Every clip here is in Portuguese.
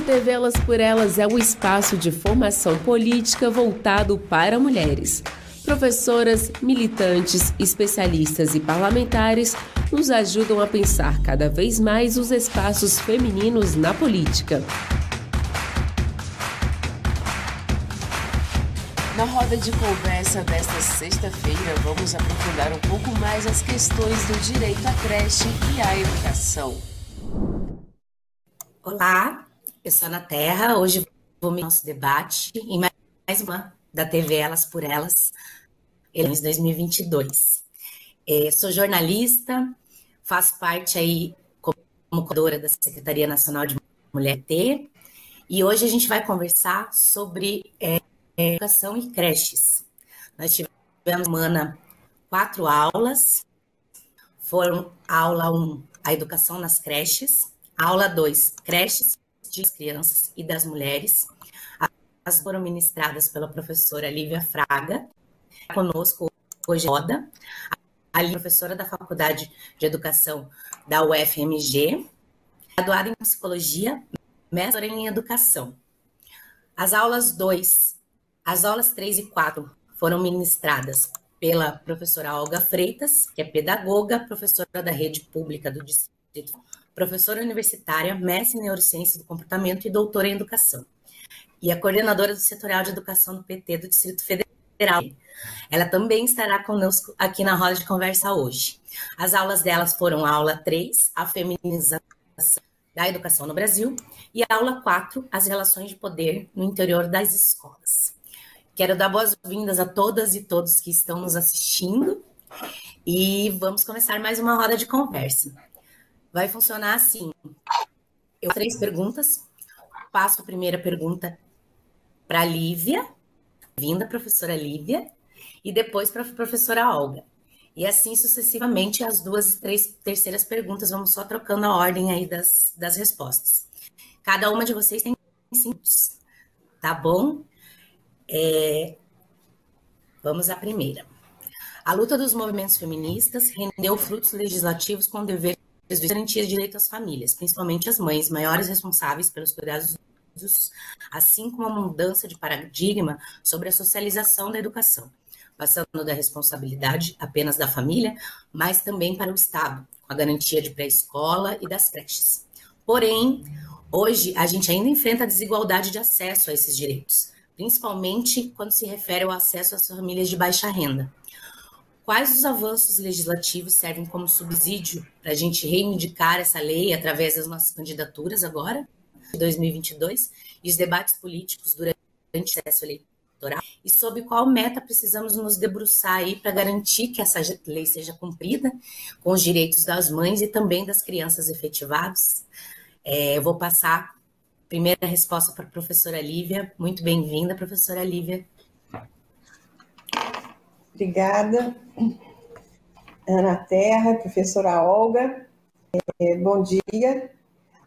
O TV Elas por Elas é um espaço de formação política voltado para mulheres. Professoras, militantes, especialistas e parlamentares nos ajudam a pensar cada vez mais os espaços femininos na política. Na roda de conversa desta sexta-feira, vamos aprofundar um pouco mais as questões do direito à creche e à educação. Olá, eu sou Ana Terra. Hoje vou me nosso debate em mais uma da TV Elas por Elas, eleições 2022. É, sou jornalista, faço parte aí como coordenadora da Secretaria Nacional de Mulher T, e hoje a gente vai conversar sobre é, educação e creches. Nós tivemos semana quatro aulas, foram aula 1, um, a educação nas creches, aula 2, creches das crianças e das mulheres. As foram ministradas pela professora Lívia Fraga, conosco hoje roda, a professora da Faculdade de Educação da UFMG, graduada em Psicologia, mestre em Educação. As aulas 2 as aulas 3 e 4 foram ministradas pela professora Olga Freitas, que é pedagoga, professora da rede pública do distrito, professora universitária, mestre em neurociência do comportamento e doutora em educação. E a coordenadora do setorial de educação do PT do Distrito Federal. Ela também estará conosco aqui na roda de conversa hoje. As aulas delas foram a aula 3, a feminização da educação no Brasil, e a aula 4, as relações de poder no interior das escolas. Quero dar boas-vindas a todas e todos que estão nos assistindo e vamos começar mais uma roda de conversa. Vai funcionar assim: eu três perguntas, passo a primeira pergunta para a Lívia, vinda professora Lívia, e depois para a professora Olga. E assim sucessivamente, as duas e três terceiras perguntas, vamos só trocando a ordem aí das, das respostas. Cada uma de vocês tem cinco minutos, tá bom? É... Vamos à primeira. A luta dos movimentos feministas rendeu frutos legislativos com deveres de garantir direito às famílias, principalmente às mães, maiores responsáveis pelos cuidados dos, assim como a mudança de paradigma sobre a socialização da educação, passando da responsabilidade apenas da família, mas também para o Estado, com a garantia de pré-escola e das creches. Porém, hoje a gente ainda enfrenta a desigualdade de acesso a esses direitos principalmente quando se refere ao acesso às famílias de baixa renda. Quais os avanços legislativos servem como subsídio para a gente reivindicar essa lei através das nossas candidaturas agora, de 2022, e os debates políticos durante o processo eleitoral? E sobre qual meta precisamos nos debruçar aí para garantir que essa lei seja cumprida com os direitos das mães e também das crianças efetivadas? É, eu vou passar Primeira resposta para a professora Lívia. Muito bem-vinda, professora Lívia. Obrigada. Ana Terra, professora Olga. É, bom dia.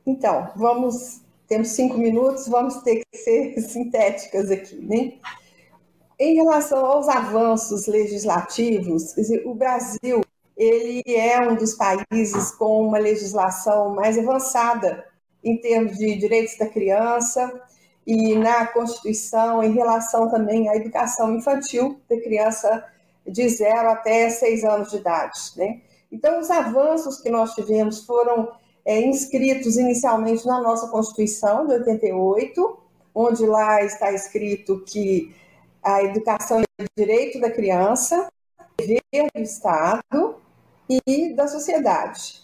Então, vamos, temos cinco minutos, vamos ter que ser sintéticas aqui, né? Em relação aos avanços legislativos, o Brasil ele é um dos países com uma legislação mais avançada em termos de direitos da criança e na Constituição em relação também à educação infantil da criança de 0 até 6 anos de idade. Né? Então, os avanços que nós tivemos foram é, inscritos inicialmente na nossa Constituição de 88, onde lá está escrito que a educação é direito da criança, dever do Estado e da sociedade.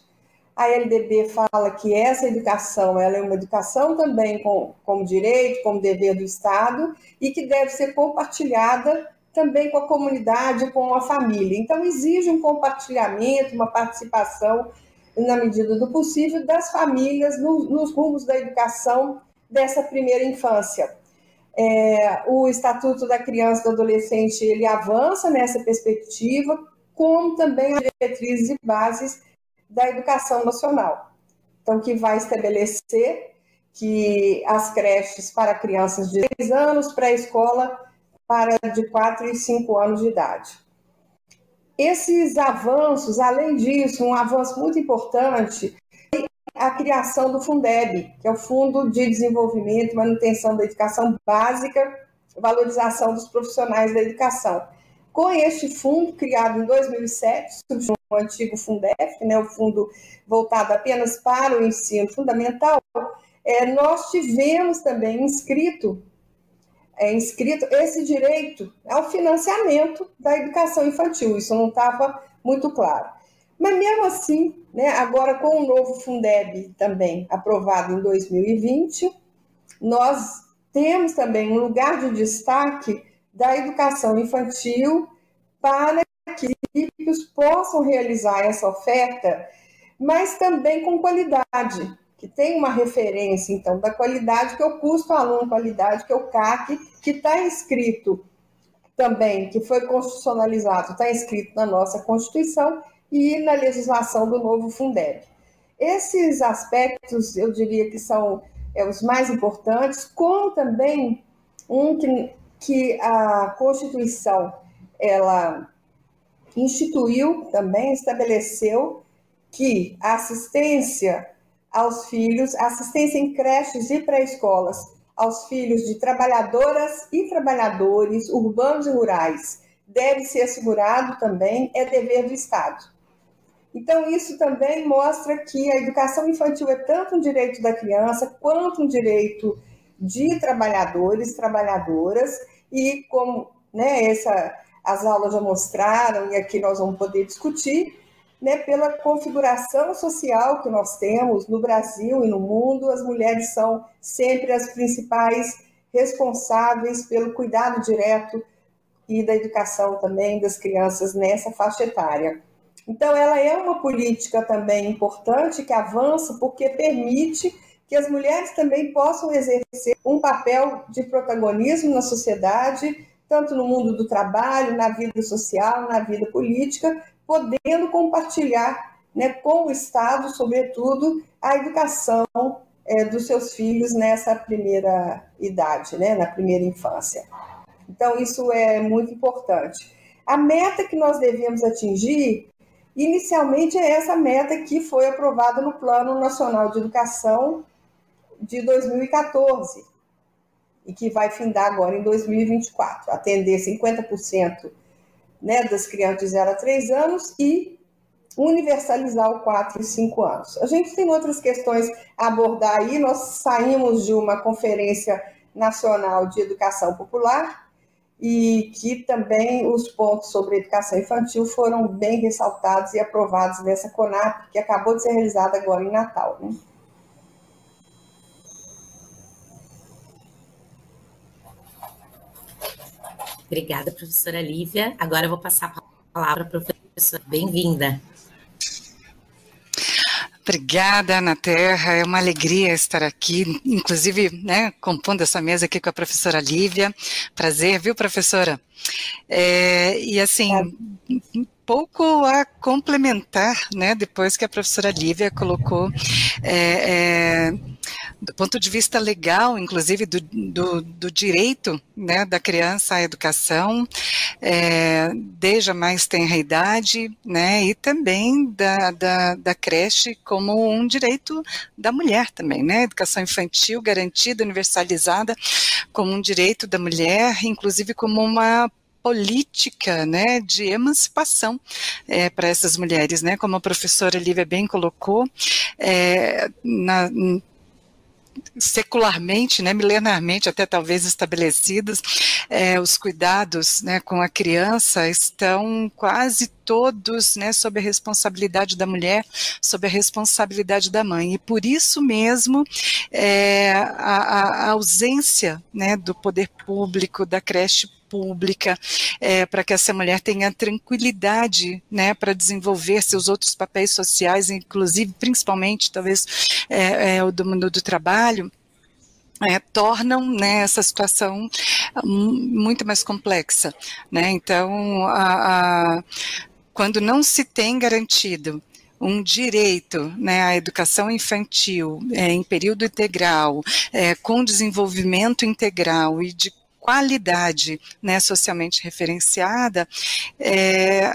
A LDB fala que essa educação ela é uma educação também com, como direito, como dever do Estado, e que deve ser compartilhada também com a comunidade, com a família. Então, exige um compartilhamento, uma participação, na medida do possível, das famílias no, nos rumos da educação dessa primeira infância. É, o Estatuto da Criança e do Adolescente ele avança nessa perspectiva, como também as diretrizes e bases da Educação Nacional. Então, que vai estabelecer que as creches para crianças de 3 anos, pré-escola para de 4 e 5 anos de idade. Esses avanços, além disso, um avanço muito importante, a criação do Fundeb, que é o Fundo de Desenvolvimento e Manutenção da Educação Básica, Valorização dos Profissionais da Educação. Com este fundo, criado em 2007, substituiu o antigo Fundef, né, o fundo voltado apenas para o ensino fundamental, é, nós tivemos também inscrito, é, inscrito esse direito ao financiamento da educação infantil. Isso não estava muito claro. Mas mesmo assim, né, agora com o novo Fundeb também aprovado em 2020, nós temos também um lugar de destaque da educação infantil para que os possam realizar essa oferta, mas também com qualidade, que tem uma referência, então, da qualidade que é o custo aluno qualidade, que é o CAC, que está inscrito também, que foi constitucionalizado, está inscrito na nossa Constituição, e na legislação do novo Fundeb. Esses aspectos, eu diria que são é, os mais importantes, como também um que, que a Constituição ela instituiu também, estabeleceu que a assistência aos filhos, assistência em creches e pré-escolas aos filhos de trabalhadoras e trabalhadores urbanos e rurais deve ser assegurado também, é dever do Estado. Então, isso também mostra que a educação infantil é tanto um direito da criança quanto um direito de trabalhadores, trabalhadoras, e como né, essa, as aulas já mostraram, e aqui nós vamos poder discutir, né, pela configuração social que nós temos no Brasil e no mundo, as mulheres são sempre as principais responsáveis pelo cuidado direto e da educação também das crianças nessa faixa etária. Então, ela é uma política também importante que avança porque permite que as mulheres também possam exercer um papel de protagonismo na sociedade, tanto no mundo do trabalho, na vida social, na vida política, podendo compartilhar né, com o Estado, sobretudo, a educação é, dos seus filhos nessa primeira idade, né, na primeira infância. Então, isso é muito importante. A meta que nós devemos atingir Inicialmente, é essa meta que foi aprovada no Plano Nacional de Educação de 2014 e que vai findar agora em 2024, atender 50% né, das crianças de 0 a 3 anos e universalizar o 4 e 5 anos. A gente tem outras questões a abordar aí, nós saímos de uma conferência nacional de educação popular e que também os pontos sobre educação infantil foram bem ressaltados e aprovados nessa CONAP, que acabou de ser realizada agora em Natal. Né? Obrigada, professora Lívia. Agora eu vou passar a palavra para a professora. Bem-vinda. Obrigada, Ana Terra. É uma alegria estar aqui, inclusive, né, compondo essa mesa aqui com a professora Lívia. Prazer, viu, professora? É, e assim, é. pouco a complementar, né, depois que a professora Lívia colocou é, é do ponto de vista legal, inclusive do, do, do direito né, da criança à educação, é, desde a mais tenra idade, né, e também da, da, da, creche como um direito da mulher também, né, educação infantil garantida, universalizada como um direito da mulher, inclusive como uma política né, de emancipação é, para essas mulheres, né, como a professora Lívia bem colocou, é, na, secularmente, né, milenarmente até talvez estabelecidos, é, os cuidados né, com a criança estão quase todos né, sob a responsabilidade da mulher, sob a responsabilidade da mãe. E por isso mesmo é, a, a, ausência né, do poder público, da creche pública, é, para que essa mulher tenha tranquilidade né, para desenvolver seus outros papéis sociais, inclusive, principalmente, talvez, é, é, o do mundo do trabalho, é, tornam né, essa situação muito mais complexa. Né? Então, a, a, quando não se tem garantido um direito né, à educação infantil é, em período integral, é, com desenvolvimento integral e de qualidade né, socialmente referenciada, é,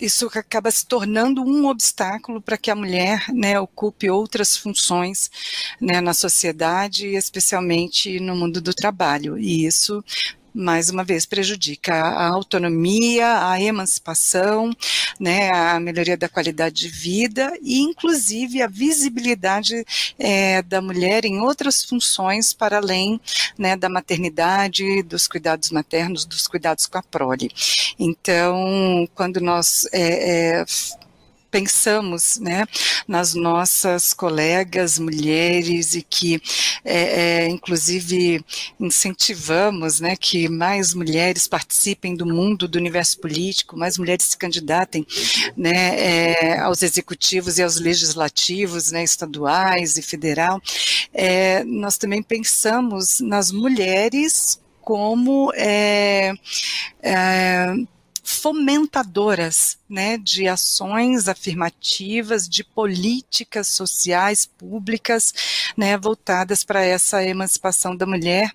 isso acaba se tornando um obstáculo para que a mulher né, ocupe outras funções né, na sociedade, especialmente no mundo do trabalho. E isso mais uma vez, prejudica a autonomia, a emancipação, né, a melhoria da qualidade de vida e, inclusive, a visibilidade é, da mulher em outras funções para além né, da maternidade, dos cuidados maternos, dos cuidados com a prole. Então, quando nós é, é, pensamos né, nas nossas colegas mulheres e que, é, é, inclusive, incentivamos né, que mais mulheres participem do mundo, do universo político, mais mulheres se candidatem né, é, aos executivos e aos legislativos né, estaduais e federal, é, nós também pensamos nas mulheres como é, é, fomentadoras né, de ações afirmativas, de políticas sociais públicas né, voltadas para essa emancipação da mulher,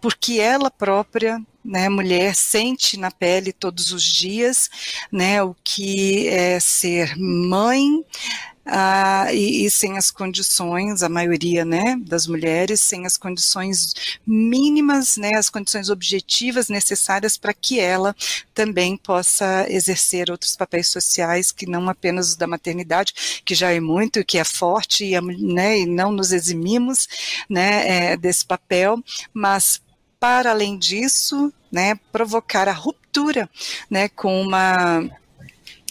porque ela própria né, mulher sente na pele todos os dias, né, o que é ser mãe, ah, e, e, sem as condições, a maioria né, das mulheres, sem as condições mínimas, né, as condições objetivas necessárias para que ela também possa exercer outros papéis sociais que não apenas os da maternidade, que já é muito, que é forte, e, né, e não nos eximimos né, é, desse papel, mas para além disso, né, provocar a ruptura né, com uma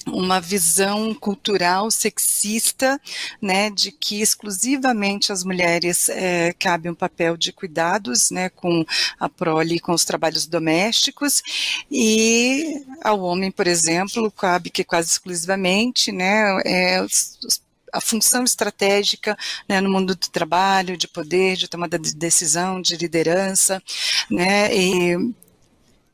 uma visão cultural sexista, né, de que exclusivamente as mulheres é, cabe um papel de cuidados, né, com a prole, com os trabalhos domésticos, e ao homem, por exemplo, cabe que quase exclusivamente, né, é, a função estratégica né, no mundo do trabalho, de poder, de tomada de decisão, de liderança, né, e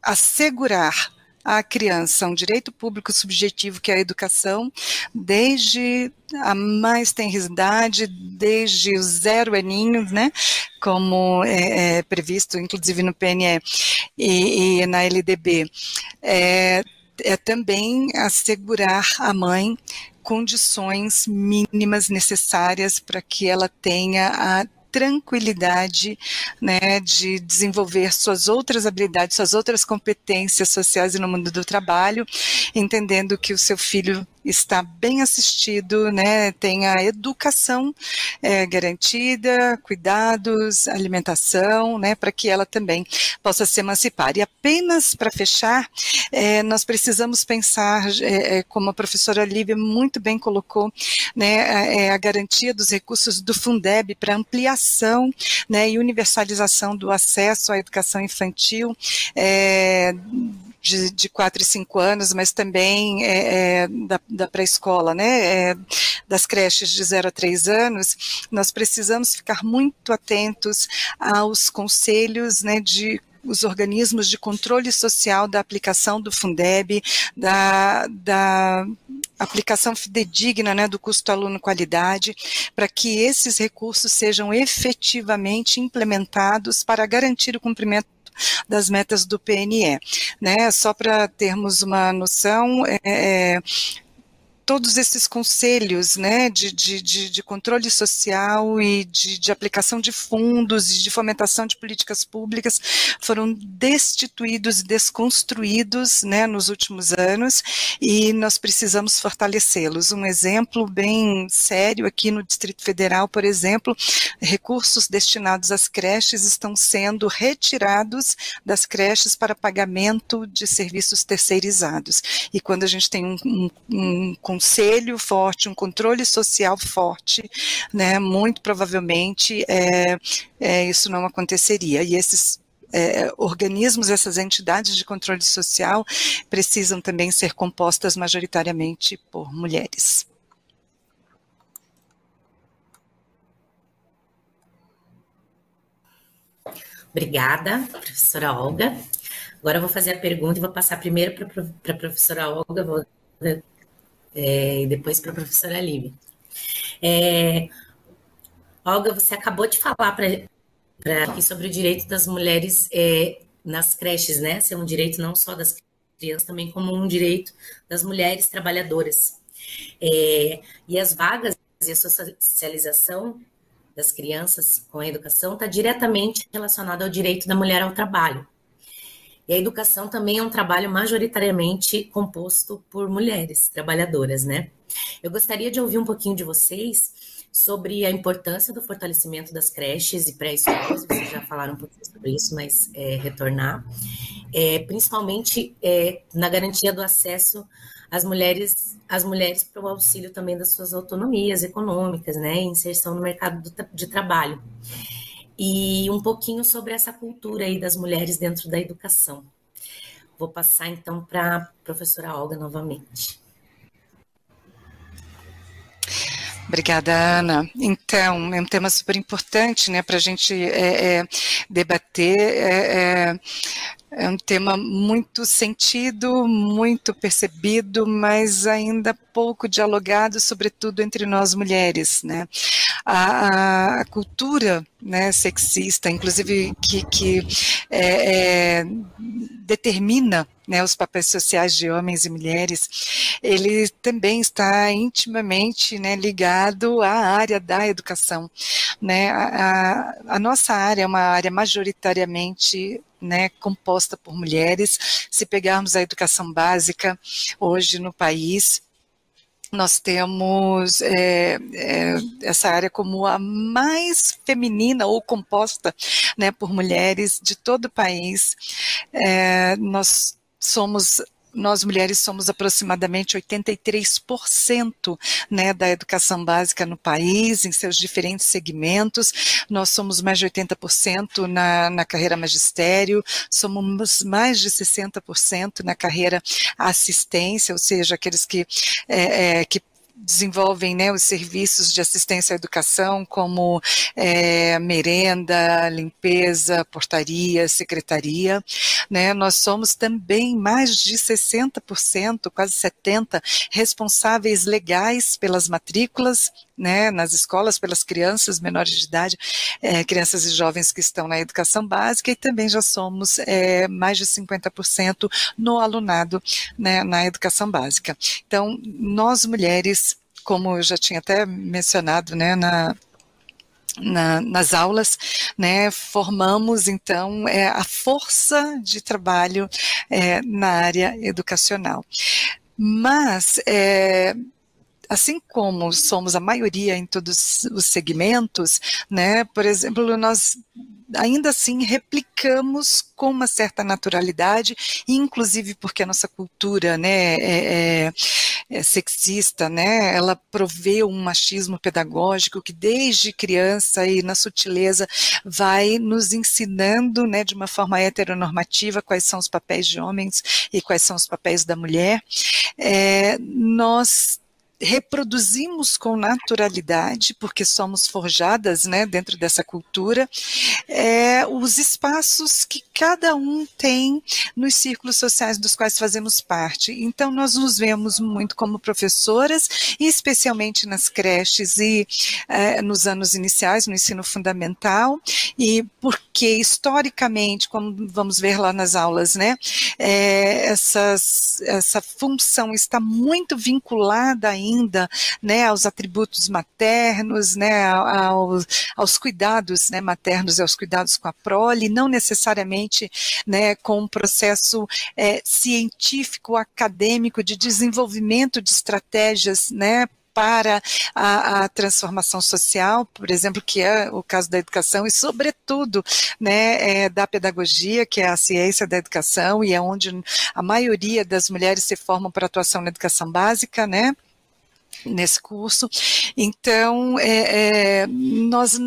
assegurar à criança um direito público subjetivo que é a educação, desde a mais tenridade, desde os zero aninhos, né, como é, é, previsto inclusive no PNE e, e na LDB. É, é também assegurar à mãe condições mínimas necessárias para que ela tenha a tranquilidade né, de desenvolver suas outras habilidades, suas outras competências sociais no mundo do trabalho, entendendo que o seu filho está bem assistido, né, tem a educação é, garantida, cuidados, alimentação, né, para que ela também possa se emancipar. E apenas para fechar, é, nós precisamos pensar, é, é como a professora Lívia muito bem colocou, né, a, é, a garantia dos recursos do Fundeb para ampliação né, e universalização do acesso à educação infantil. É, de, de 4 e 5 anos, mas também é, é, da, da pré-escola, né, é, das creches de 0 a 3 anos, nós precisamos ficar muito atentos aos conselhos né, de os organismos de controle social da aplicação do Fundeb, da, da aplicação fidedigna né, do custo aluno qualidade, para que esses recursos sejam efetivamente implementados para garantir o cumprimento das metas do PNE. Né? Só para termos uma noção, é, é todos esses conselhos né, de, de, de, de controle social e de, de, aplicação de fundos e de fomentação de políticas públicas foram destituídos e desconstruídos né, nos últimos anos e nós precisamos fortalecê-los. Um exemplo bem sério aqui no Distrito Federal, por exemplo, recursos destinados às creches estão sendo retirados das creches para pagamento de serviços terceirizados. E quando a gente tem um, um, um conselho forte, um controle social forte, né, muito provavelmente é, é, isso não aconteceria. E esses é, organismos, essas entidades de controle social precisam também ser compostas majoritariamente por mulheres. Obrigada, professora Olga. Agora eu vou fazer a pergunta e vou passar primeiro para a professora Olga, vou é, e depois para a professora Lívia. É, Olga, você acabou de falar aqui sobre o direito das mulheres é, nas creches, né? Ser um direito não só das crianças também como um direito das mulheres trabalhadoras. É, e as vagas e a socialização das crianças com a educação está diretamente relacionada ao direito da mulher ao trabalho. E a educação também é um trabalho majoritariamente composto por mulheres trabalhadoras, né? Eu gostaria de ouvir um pouquinho de vocês sobre a importância do fortalecimento das creches e pré-escolas, vocês já falaram um pouquinho sobre isso, mas é, retornar, é, principalmente é, na garantia do acesso às mulheres, às mulheres para o auxílio também das suas autonomias econômicas, né, inserção no mercado do, de trabalho e um pouquinho sobre essa cultura aí das mulheres dentro da educação. Vou passar então para a professora Olga novamente. Obrigada, Ana. Então, é um tema super importante né, para a gente é, é, debater. É, é, um tema muito sentido, muito percebido, mas ainda pouco dialogado, sobretudo entre nós mulheres, né? A, a cultura né, sexista, inclusive que, que é, é, determina né, os papéis sociais de homens e mulheres, ele também está intimamente né, ligado à área da educação. Né? A, a, a nossa área é uma área majoritariamente né, composta por mulheres. Se pegarmos a educação básica hoje no país, nós temos é, é, essa área como a mais feminina ou composta né, por mulheres de todo o país. É, nós somos nós mulheres somos aproximadamente 83% né, da educação básica no país, em seus diferentes segmentos. Nós somos mais de 80% na, na carreira magistério, somos mais de 60% na carreira assistência, ou seja, aqueles que, é, é, que desenvolvem né, os serviços de assistência à educação, como é, merenda, limpeza, portaria, secretaria. Né, nós somos também mais de 60%, quase 70%, responsáveis legais pelas matrículas né, nas escolas pelas crianças menores de idade, é, crianças e jovens que estão na educação básica, e também já somos é, mais de 50% no alunado né, na educação básica. Então, nós mulheres, como eu já tinha até mencionado né, na, na, nas aulas, né, formamos então é, a força de trabalho é, na área educacional. Mas é, assim como somos a maioria em todos os segmentos, né, por exemplo, nós ainda assim replicamos com uma certa naturalidade, inclusive porque a nossa cultura né, é, é, é sexista, né, ela provê um machismo pedagógico que desde criança e na sutileza vai nos ensinando né, de uma forma heteronormativa quais são os papéis de homens e quais são os papéis da mulher. É, nós reproduzimos com naturalidade, porque somos forjadas né, dentro dessa cultura, é, os espaços que cada um tem nos círculos sociais dos quais fazemos parte. Então, nós nos vemos muito como professoras, e especialmente nas creches e é, nos anos iniciais, no ensino fundamental, e porque historicamente, como vamos ver lá nas aulas, né, é, essas, essa função está muito vinculada ainda ainda né, aos atributos maternos, né, aos, aos cuidados né, maternos e aos cuidados com a prole, não necessariamente né, com um processo é, científico, acadêmico, de desenvolvimento de estratégias né, para a, a, transformação social, por exemplo, que é o caso da educação, e sobretudo né, é, da pedagogia, que é a ciência da educação, e é onde a maioria das mulheres se formam para atuação na educação básica, né? Nesse curso. Então, é, é, nós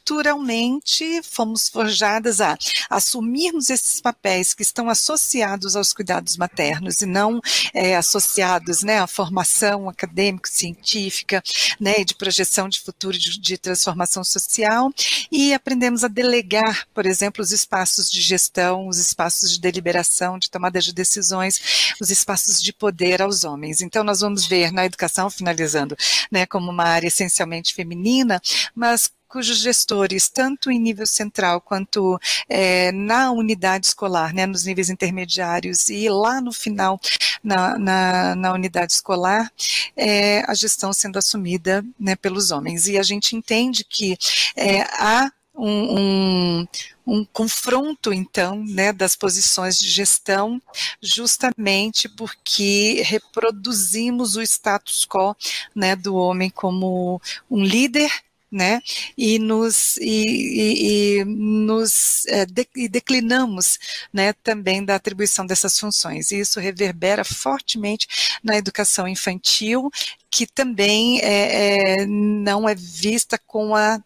naturalmente fomos forjadas a assumirmos esses papéis que estão associados aos cuidados maternos e não é, associados né, à formação acadêmico-científica, né, de projeção de futuro de, de transformação social e aprendemos a delegar, por exemplo, os espaços de gestão, os espaços de deliberação, de tomada de decisões, os espaços de poder aos homens. Então, nós vamos ver na educação, finalizando, né, como uma área essencialmente feminina, mas cujos gestores, tanto em nível central quanto é, na unidade escolar, né, nos níveis intermediários e lá no final na, na, na unidade escolar, é, a gestão sendo assumida né, pelos homens. E a gente entende que é, há um, um, um, confronto, então, né, das posições de gestão, justamente porque reproduzimos o status quo né, do homem como um líder né? E nos, e, e, e nos é, de, e declinamos né, também da atribuição dessas funções. E isso reverbera fortemente na educação infantil, que também é, é, não é vista com a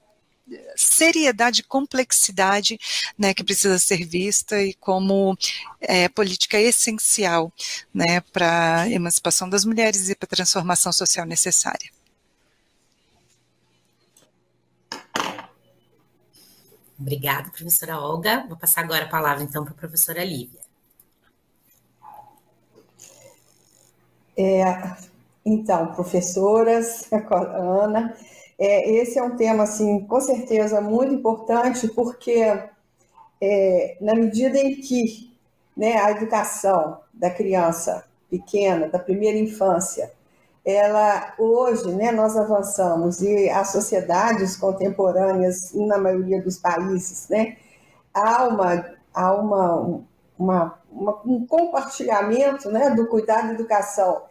seriedade e complexidade né, que precisa ser vista e como é, política essencial né, para a emancipação das mulheres e para a transformação social necessária. Obrigada, professora Olga. Vou passar agora a palavra, então, para a professora Lívia. É, então, professoras, Ana, é, esse é um tema, assim, com certeza muito importante, porque é, na medida em que né, a educação da criança pequena, da primeira infância, ela hoje, né, nós avançamos e as sociedades contemporâneas, na maioria dos países, né, há uma, há uma, uma, uma um compartilhamento, né, do cuidado e educação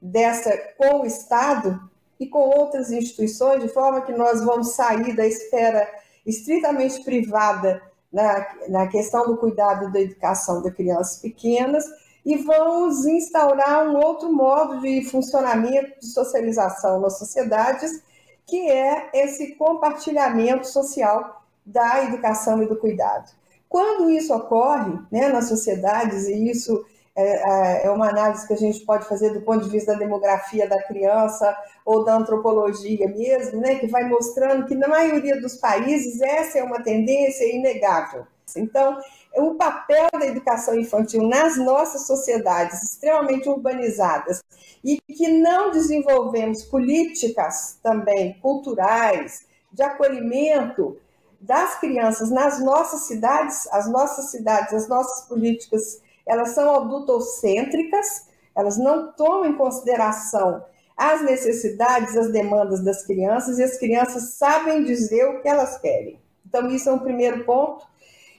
dessa com o Estado e com outras instituições, de forma que nós vamos sair da esfera estritamente privada na, na questão do cuidado e da educação de crianças pequenas e vamos instaurar um outro modo de funcionamento de socialização nas sociedades, que é esse compartilhamento social da educação e do cuidado. Quando isso ocorre né, nas sociedades, e isso é, é, é uma análise que a gente pode fazer do ponto de vista da demografia da criança ou da antropologia mesmo, né, que vai mostrando que na maioria dos países essa é uma tendência inegável. Então, o papel da educação infantil nas nossas sociedades extremamente urbanizadas e que não desenvolvemos políticas também culturais de acolhimento das crianças nas nossas cidades, as nossas cidades, as nossas políticas, elas são adultocêntricas, elas não tomam em consideração as necessidades, as demandas das crianças e as crianças sabem dizer o que elas querem. Então, isso é um primeiro ponto.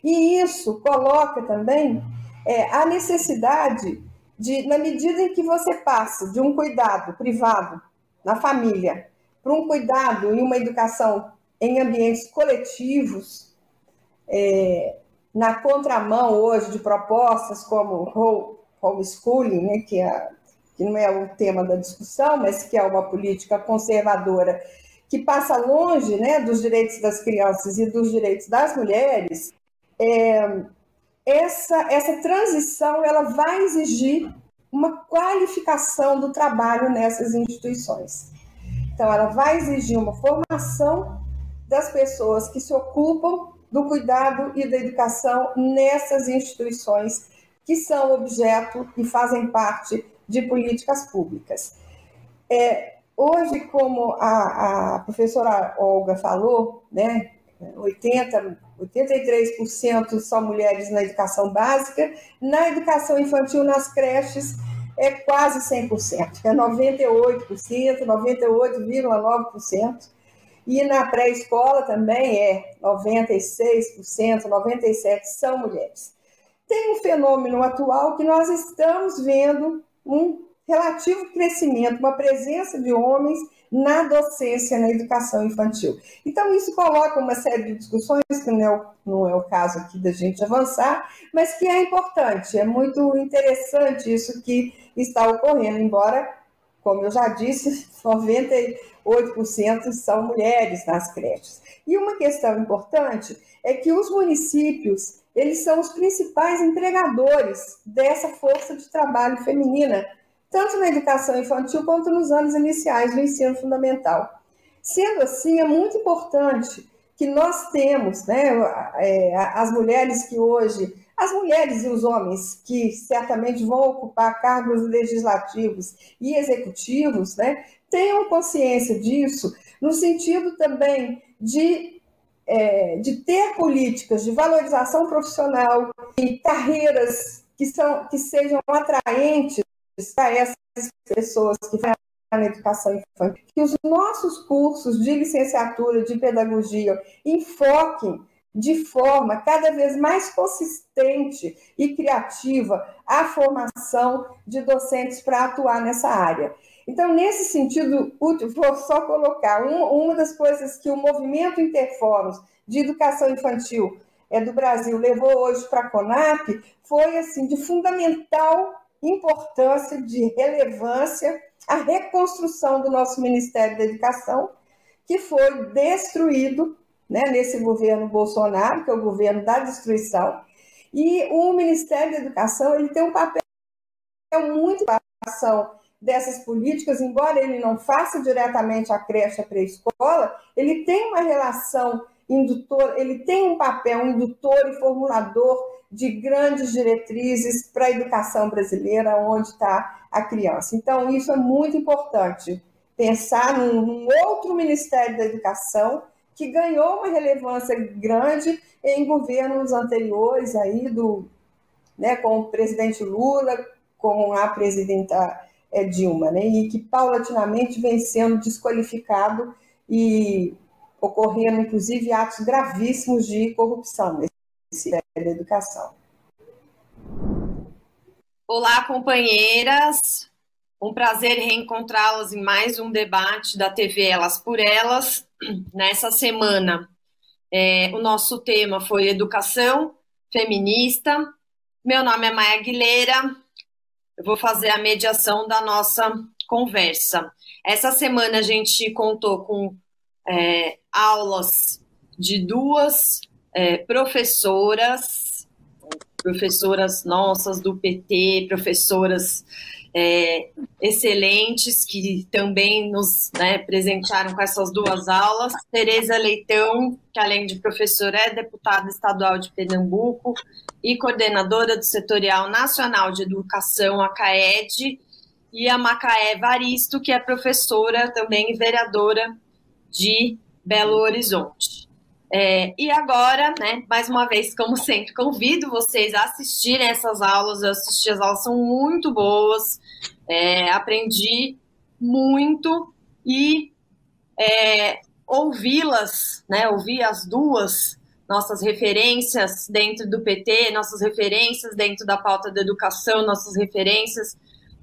E isso coloca também é, a necessidade de, na medida em que você passa de um cuidado privado na família para um cuidado e uma educação em ambientes coletivos, é, na contramão hoje de propostas como homeschooling, né, que, é, que não é o tema da discussão, mas que é uma política conservadora que passa longe né, dos direitos das crianças e dos direitos das mulheres, é, essa, essa transição ela vai exigir uma qualificação do trabalho nessas instituições. Então, ela vai exigir uma formação das pessoas que se ocupam do cuidado e da educação nessas instituições que são objeto e fazem parte de políticas públicas. É, hoje, como a, a professora Olga falou, né, 80, 83% são mulheres na educação básica, na educação infantil, nas creches, é quase 100%, é 98%, 98,9%, e na pré-escola também é 96%, 97% são mulheres. Tem um fenômeno atual que nós estamos vendo um relativo crescimento, uma presença de homens na docência, na educação infantil. Então, isso coloca uma série de discussões, que não é, o, não é o caso aqui da gente avançar, mas que é importante, é muito interessante isso que está ocorrendo, embora, como eu já disse, 98% são mulheres nas creches. E uma questão importante é que os municípios, eles são os principais empregadores dessa força de trabalho feminina tanto na educação infantil quanto nos anos iniciais do ensino fundamental. Sendo assim, é muito importante que nós temos, né, é, as mulheres que hoje, as mulheres e os homens que certamente vão ocupar cargos legislativos e executivos, né, tenham consciência disso, no sentido também de, é, de ter políticas de valorização profissional e carreiras que, são, que sejam atraentes para essas pessoas que fazem na educação infantil, que os nossos cursos de licenciatura de pedagogia enfoquem de forma cada vez mais consistente e criativa a formação de docentes para atuar nessa área. Então, nesse sentido, vou só colocar uma das coisas que o movimento Interfóruns de educação infantil é, do Brasil levou hoje para a CONAP foi assim de fundamental importância, de relevância, a reconstrução do nosso Ministério da Educação, que foi destruído né, nesse governo Bolsonaro, que é o governo da destruição, e o Ministério da Educação ele tem um papel muito ação dessas políticas, embora ele não faça diretamente a creche a pré-escola, ele tem uma relação indutor, ele tem um papel indutor e formulador de grandes diretrizes para a educação brasileira, onde está a criança. Então, isso é muito importante, pensar num, num outro Ministério da Educação que ganhou uma relevância grande em governos anteriores aí do, né, com o presidente Lula, com a presidenta é, Dilma, né, e que paulatinamente vem sendo desqualificado e ocorrendo, inclusive, atos gravíssimos de corrupção nesse da educação. Olá, companheiras. Um prazer reencontrá-las em mais um debate da TV Elas por Elas. Nessa semana, é, o nosso tema foi educação feminista. Meu nome é Maia Aguilera. Eu vou fazer a mediação da nossa conversa. Essa semana a gente contou com é, aulas de duas é, professoras, professoras nossas do PT, professoras é, excelentes que também nos né, presentearam com essas duas aulas. Tereza Leitão, que além de professora é deputada estadual de Pernambuco e coordenadora do Setorial Nacional de Educação, a CAED, e a Macaé Varisto, que é professora também e vereadora de Belo Horizonte. É, e agora, né, mais uma vez, como sempre, convido vocês a assistirem essas aulas. Eu assisti as aulas, são muito boas, é, aprendi muito e é, ouvi-las, né, ouvir as duas nossas referências dentro do PT, nossas referências dentro da pauta da educação, nossas referências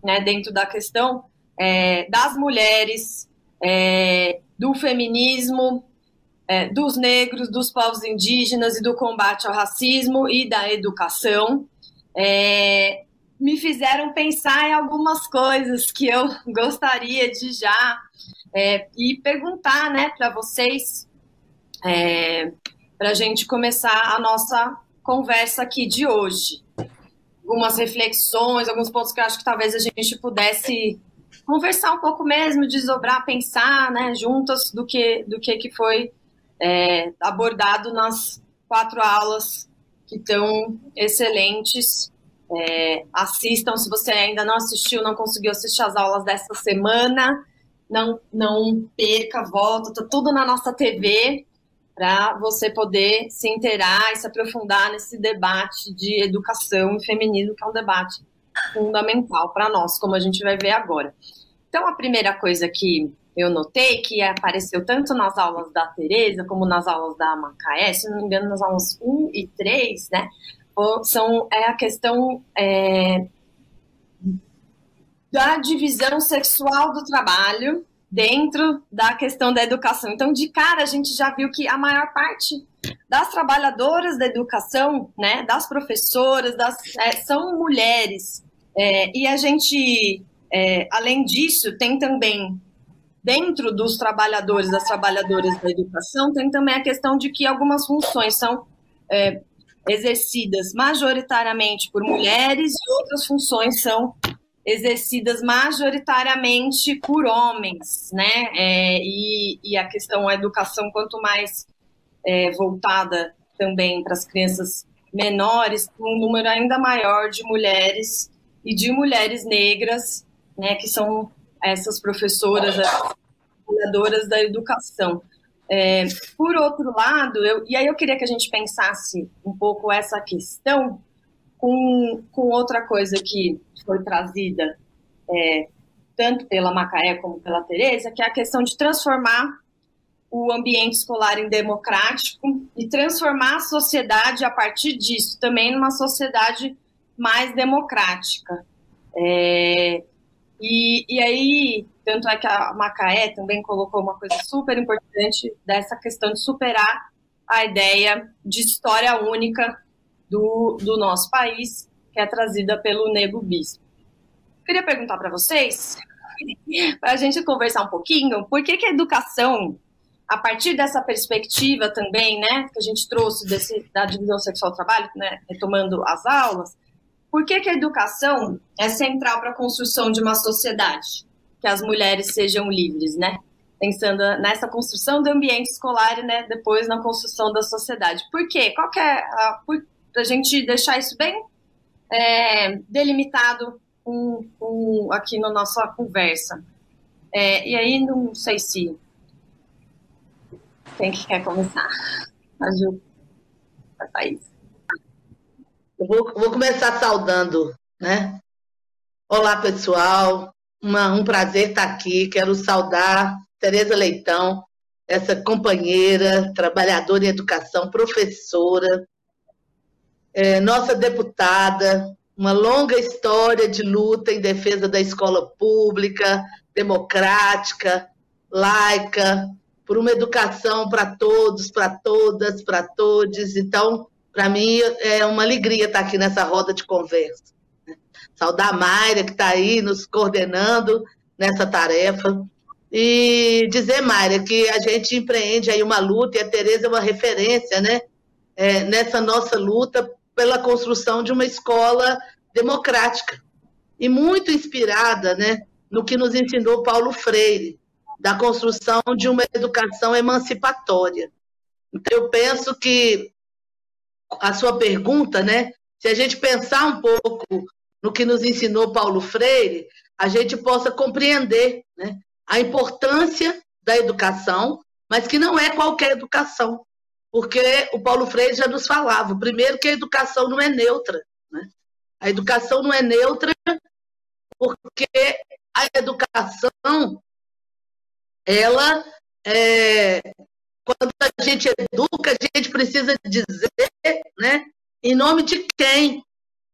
né, dentro da questão é, das mulheres, é, do feminismo, é, dos negros, dos povos indígenas e do combate ao racismo e da educação, é, me fizeram pensar em algumas coisas que eu gostaria de já é, e perguntar né, para vocês, é, para a gente começar a nossa conversa aqui de hoje. Algumas reflexões, alguns pontos que eu acho que talvez a gente pudesse conversar um pouco mesmo, desdobrar, pensar né, juntas do que, do que, que foi é, abordado nas quatro aulas que estão excelentes. É, assistam, se você ainda não assistiu, não conseguiu assistir as aulas dessa semana, não, não perca, volta, tá tudo na nossa TV para você poder se inteirar e se aprofundar nesse debate de educação e feminismo, que é um debate fundamental para nós, como a gente vai ver agora. Então, a primeira coisa que eu notei que apareceu tanto nas aulas da Tereza como nas aulas da Macaé, se não me engano, nas aulas 1 e 3, né? São é a questão é, da divisão sexual do trabalho dentro da questão da educação. Então, de cara, a gente já viu que a maior parte das trabalhadoras da educação, né, das professoras, das, é, são mulheres. É, e a gente, é, além disso, tem também dentro dos trabalhadores, das trabalhadoras da educação, tem também a questão de que algumas funções são é, exercidas majoritariamente por mulheres e outras funções são exercidas majoritariamente por homens, né? É, e, e, a questão a educação quanto mais é, voltada também para as crianças menores, um número ainda maior de mulheres e de mulheres negras, né? Que são essas professoras, trabalhadoras da educação. É, por outro lado, eu, e aí eu queria que a gente pensasse um pouco essa questão com, com outra coisa que foi trazida é, tanto pela Macaé como pela Tereza, que é a questão de transformar o ambiente escolar em democrático e transformar a sociedade a partir disso também numa sociedade mais democrática. É, e, e aí, tanto é que a Macaé também colocou uma coisa super importante dessa questão de superar a ideia de história única do, do nosso país, que é trazida pelo Nego Bispo. Queria perguntar para vocês, para a gente conversar um pouquinho, por que, que a educação, a partir dessa perspectiva também, né, que a gente trouxe desse, da divisão sexual trabalho, né, retomando as aulas, por que, que a educação é central para a construção de uma sociedade? Que as mulheres sejam livres, né? Pensando nessa construção do ambiente escolar e né, depois na construção da sociedade. Por quê? Qual que é a, para a gente deixar isso bem é, delimitado um, um, aqui na nossa conversa. É, e aí, não sei se quem que quer começar. A Ju, a Thaís. Eu vou, vou começar saudando, né? Olá, pessoal. Uma, um prazer estar aqui. Quero saudar Tereza Leitão, essa companheira, trabalhadora em educação, professora, é, nossa deputada, uma longa história de luta em defesa da escola pública, democrática, laica, por uma educação para todos, para todas, para todos. Então, para mim é uma alegria estar aqui nessa roda de conversa. Saudar a Mayra, que está aí nos coordenando nessa tarefa. E dizer, Mayra, que a gente empreende aí uma luta, e a Tereza é uma referência, né? É, nessa nossa luta pela construção de uma escola democrática. E muito inspirada né, no que nos ensinou Paulo Freire, da construção de uma educação emancipatória. Então, eu penso que a sua pergunta, né? Se a gente pensar um pouco no que nos ensinou Paulo Freire, a gente possa compreender né, a importância da educação, mas que não é qualquer educação. Porque o Paulo Freire já nos falava, primeiro, que a educação não é neutra. Né? A educação não é neutra porque a educação, ela é, quando a gente educa, a gente precisa dizer, né, em nome de quem,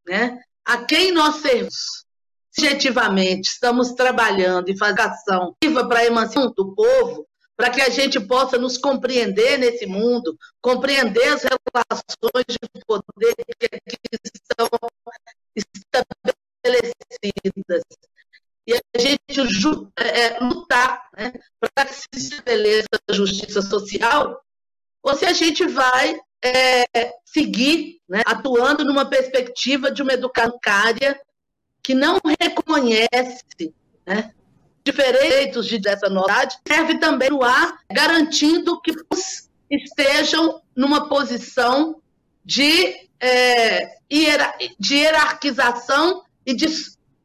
né, a quem nós sermos. Objetivamente, estamos trabalhando e fazendo ação para a emancipação do povo, para que a gente possa nos compreender nesse mundo, compreender as relações de poder que aqui estão estabelecidas, e a gente é, é, lutar né, para que se estabeleça a justiça social, ou se a gente vai é, seguir né, atuando numa perspectiva de uma educação que não reconhece né, diferentes de dessa novidade, serve também no ar, garantindo que estejam numa posição de, é, de hierarquização e de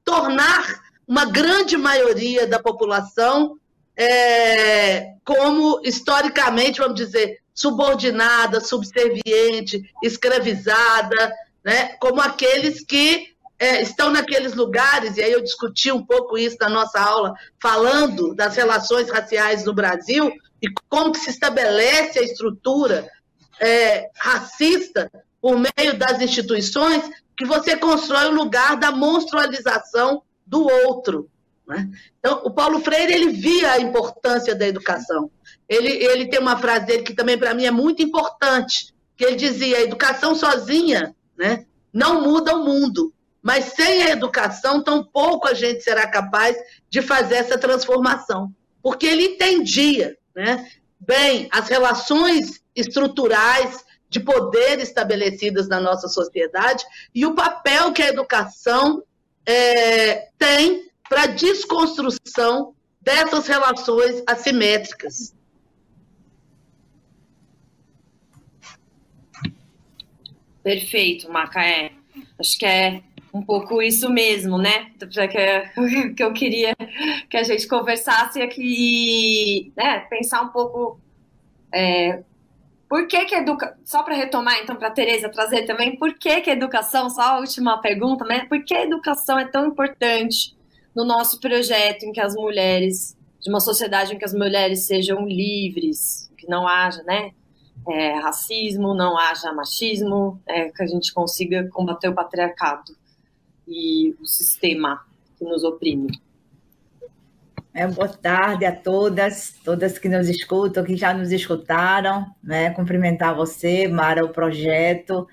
tornar uma grande maioria da população é, como historicamente, vamos dizer, subordinada, subserviente, escravizada, né, como aqueles que é, estão naqueles lugares, e aí eu discuti um pouco isso na nossa aula, falando das relações raciais no Brasil e como que se estabelece a estrutura é, racista por meio das instituições, que você constrói o lugar da monstrualização do outro. Né? Então, o Paulo Freire ele via a importância da educação. Ele, ele tem uma frase dele que também para mim é muito importante, que ele dizia: a educação sozinha né, não muda o mundo, mas sem a educação, tampouco a gente será capaz de fazer essa transformação. Porque ele entendia né, bem as relações estruturais de poder estabelecidas na nossa sociedade e o papel que a educação é, tem para desconstrução dessas relações assimétricas. Perfeito, Macaé. Acho que é um pouco isso mesmo, né? Que, que eu queria que a gente conversasse aqui e né, pensar um pouco é, por que que educa... Só para retomar, então, para a Tereza trazer também, por que que educação, só a última pergunta, né? Por que a educação é tão importante no nosso projeto em que as mulheres, de uma sociedade em que as mulheres sejam livres, que não haja, né? É, racismo, não haja machismo, é, que a gente consiga combater o patriarcado e o sistema que nos oprime. É, boa tarde a todas, todas que nos escutam, que já nos escutaram, né? Cumprimentar você, Mara, o projeto,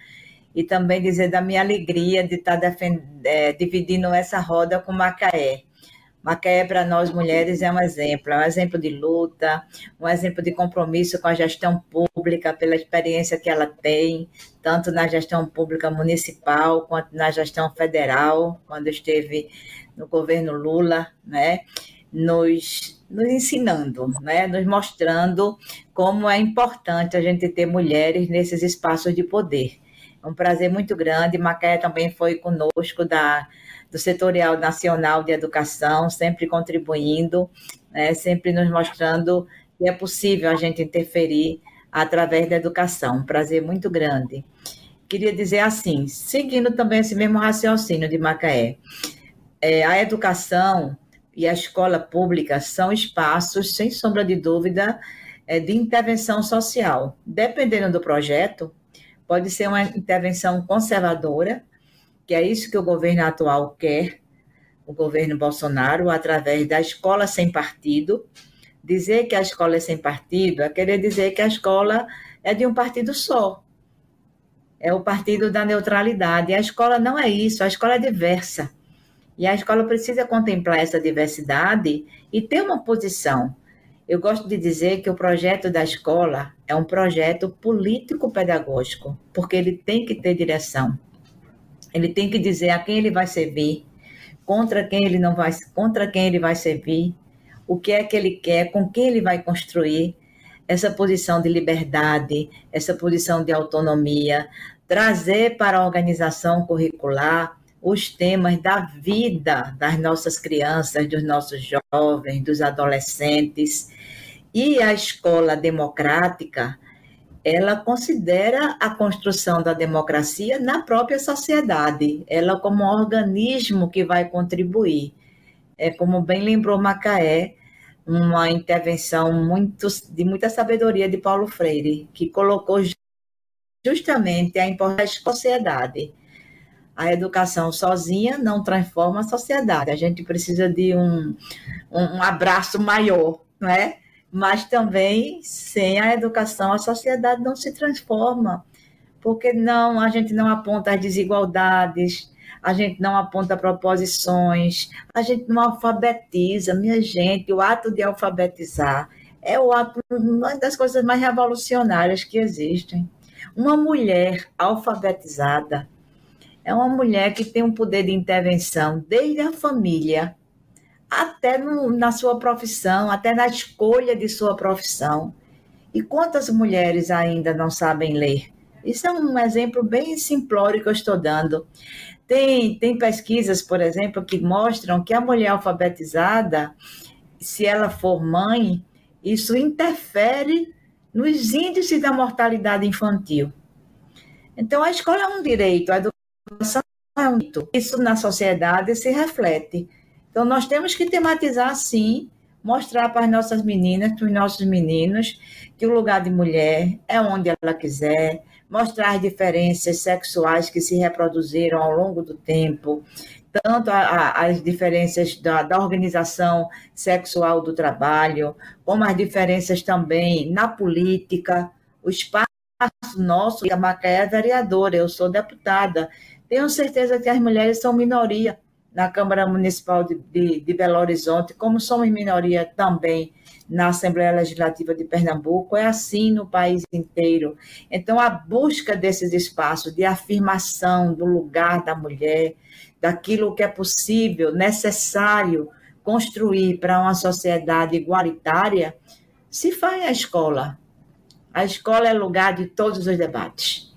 e também dizer da minha alegria de estar defend... é, dividindo essa roda com Macaé. Macaé, para nós mulheres, é um exemplo, é um exemplo de luta, um exemplo de compromisso com a gestão pública, pela experiência que ela tem, tanto na gestão pública municipal, quanto na gestão federal, quando esteve no governo Lula, né? Nos, nos ensinando, né? nos mostrando como é importante a gente ter mulheres nesses espaços de poder. É um prazer muito grande. Macaé também foi conosco da, do Setorial Nacional de Educação, sempre contribuindo, né? sempre nos mostrando que é possível a gente interferir através da educação. Um prazer muito grande. Queria dizer assim, seguindo também esse mesmo raciocínio de Macaé, é, a educação e a escola pública são espaços, sem sombra de dúvida, é, de intervenção social. Dependendo do projeto, pode ser uma intervenção conservadora, que é isso que o governo atual quer, o governo Bolsonaro, através da escola sem partido. Dizer que a escola é sem partido é querer dizer que a escola é de um partido só. É o partido da neutralidade. A escola não é isso, a escola é diversa. E a escola precisa contemplar essa diversidade e ter uma posição. Eu gosto de dizer que o projeto da escola é um projeto político-pedagógico, porque ele tem que ter direção. Ele tem que dizer a quem ele vai servir, contra quem ele não vai, contra quem ele vai servir, o que é que ele quer, com quem ele vai construir essa posição de liberdade, essa posição de autonomia, trazer para a organização curricular os temas da vida das nossas crianças, dos nossos jovens, dos adolescentes. E a escola democrática, ela considera a construção da democracia na própria sociedade, ela como um organismo que vai contribuir. É como bem lembrou Macaé, uma intervenção muito, de muita sabedoria de Paulo Freire, que colocou justamente a importância da sociedade a educação sozinha não transforma a sociedade. A gente precisa de um, um abraço maior, não é? Mas também, sem a educação, a sociedade não se transforma. Porque não, a gente não aponta as desigualdades, a gente não aponta proposições, a gente não alfabetiza. Minha gente, o ato de alfabetizar é o ato, uma das coisas mais revolucionárias que existem. Uma mulher alfabetizada, é uma mulher que tem um poder de intervenção desde a família até no, na sua profissão, até na escolha de sua profissão. E quantas mulheres ainda não sabem ler? Isso é um exemplo bem simplório que eu estou dando. Tem, tem pesquisas, por exemplo, que mostram que a mulher alfabetizada, se ela for mãe, isso interfere nos índices da mortalidade infantil. Então, a escola é um direito, a é um mito. Isso na sociedade se reflete. Então, nós temos que tematizar, sim, mostrar para as nossas meninas, para os nossos meninos, que o lugar de mulher é onde ela quiser, mostrar as diferenças sexuais que se reproduziram ao longo do tempo, tanto a, a, as diferenças da, da, organização sexual do trabalho, como as diferenças também na política, o espaço nosso, a Macaé é vereadora, eu sou deputada, tenho certeza que as mulheres são minoria na Câmara Municipal de, de, de Belo Horizonte, como somos minoria também na Assembleia Legislativa de Pernambuco, é assim no país inteiro. Então, a busca desses espaços de afirmação do lugar da mulher, daquilo que é possível, necessário construir para uma sociedade igualitária, se faz na escola. A escola é lugar de todos os debates.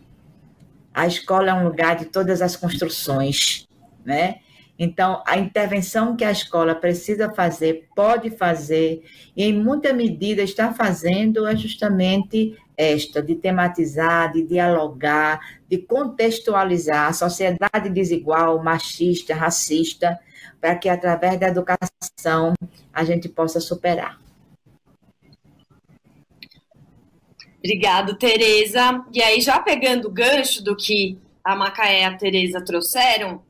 A escola é um lugar de todas as construções. né? Então, a intervenção que a escola precisa fazer, pode fazer, e em muita medida está fazendo, é justamente esta, de tematizar, de dialogar, de contextualizar a sociedade desigual, machista, racista, para que através da educação a gente possa superar. Obrigado, Tereza. E aí, já pegando o gancho do que a Macaé e a Tereza trouxeram,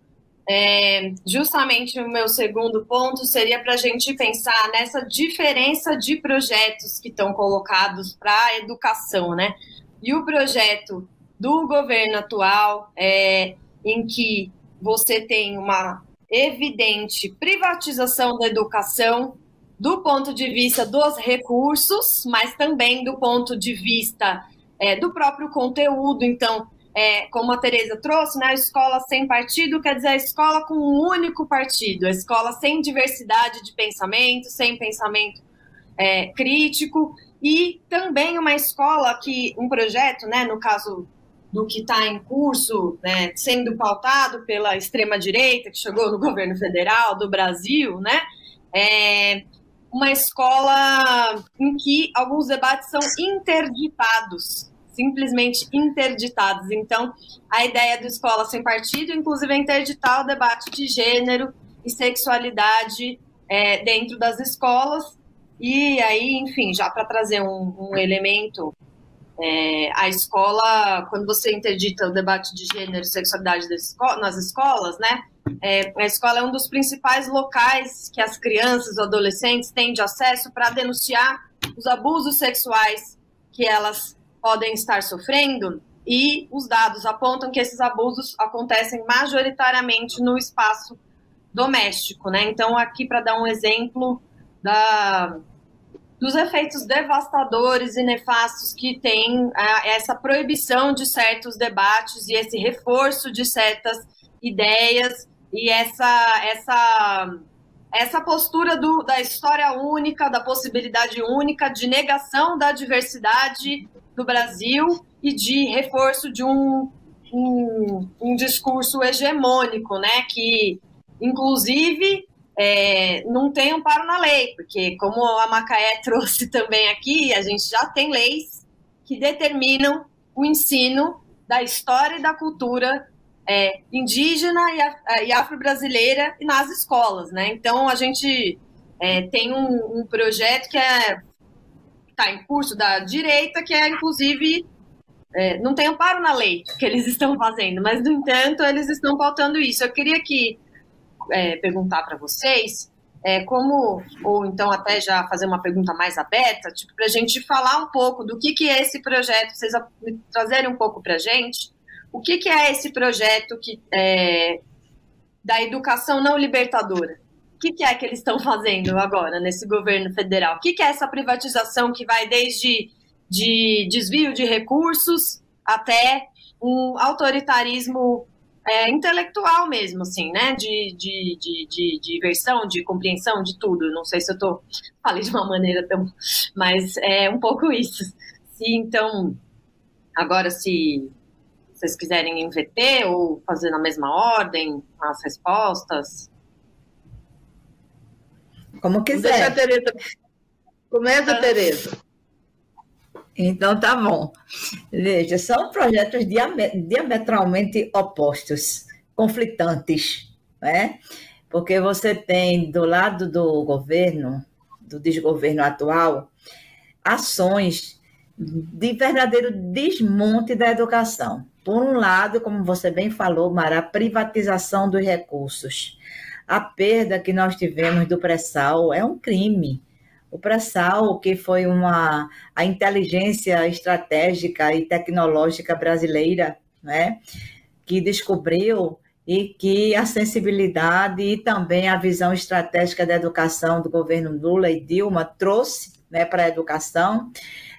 é, justamente o meu segundo ponto seria para a gente pensar nessa diferença de projetos que estão colocados para a educação, né? E o projeto do governo atual, é, em que você tem uma evidente privatização da educação do ponto de vista dos recursos, mas também do ponto de vista é, do próprio conteúdo. Então, é, como a Tereza trouxe, né, a escola sem partido quer dizer a escola com um único partido, a escola sem diversidade de pensamento, sem pensamento é, crítico, e também uma escola que, um projeto, né, no caso do que está em curso, né, sendo pautado pela extrema-direita, que chegou no governo federal do Brasil, né, é uma escola em que alguns debates são interditados, simplesmente interditados. Então, a ideia do Escola Sem Partido, inclusive, é interditar o debate de gênero e sexualidade é, dentro das escolas. E aí, enfim, já para trazer um, um elemento, é, a escola, quando você interdita o debate de gênero e sexualidade nas escolas, né? É, a escola é um dos principais locais que as crianças, os adolescentes têm de acesso para denunciar os abusos sexuais que elas podem estar sofrendo e os dados apontam que esses abusos acontecem majoritariamente no espaço doméstico, né? Então, aqui para dar um exemplo da, dos efeitos devastadores e nefastos que tem a, essa proibição de certos debates e esse reforço de certas ideias e essa essa essa postura do, da história única, da possibilidade única, de negação da diversidade do Brasil e de reforço de um, um, um discurso hegemônico, né, que inclusive é, não tem amparo na lei, porque como a Macaé trouxe também aqui, a gente já tem leis que determinam o ensino da história e da cultura é, indígena e, afro-brasileira nas escolas, né? Então a gente é, tem um, um, projeto que é está em curso da direita, que é inclusive é, não tem amparo na lei que eles estão fazendo, mas no entanto eles estão pautando isso. Eu queria que é, perguntar para vocês é, como, ou então até já fazer uma pergunta mais aberta, tipo, para a gente falar um pouco do que, que é esse projeto, vocês trazerem um pouco para a gente, o que, que é esse projeto que, é, da educação não libertadora? que, que é que eles estão fazendo agora nesse governo federal? O que, que é essa privatização que vai desde de desvio de recursos até um autoritarismo é, intelectual mesmo, assim, né? De, de, de, de, de versão, de compreensão de tudo. Não sei se eu tô falei de uma maneira tão. Mas é um pouco isso. Se então, agora se vocês quiserem inverter ou fazer na mesma ordem as respostas. Como quiser. Deixa a Tereza. Começa, ah. Tereza. Então tá bom. Veja, são projetos diametralmente opostos, conflitantes, né? Porque você tem do lado do governo, do desgoverno atual, ações de verdadeiro desmonte da educação. Por um lado, como você bem falou, Mara, a privatização dos recursos a perda que nós tivemos do pré-sal é um crime. O pré-sal, que foi uma a inteligência estratégica e tecnológica brasileira, né, que descobriu e que a sensibilidade e também a visão estratégica da educação do governo Lula e Dilma trouxe né, para a educação,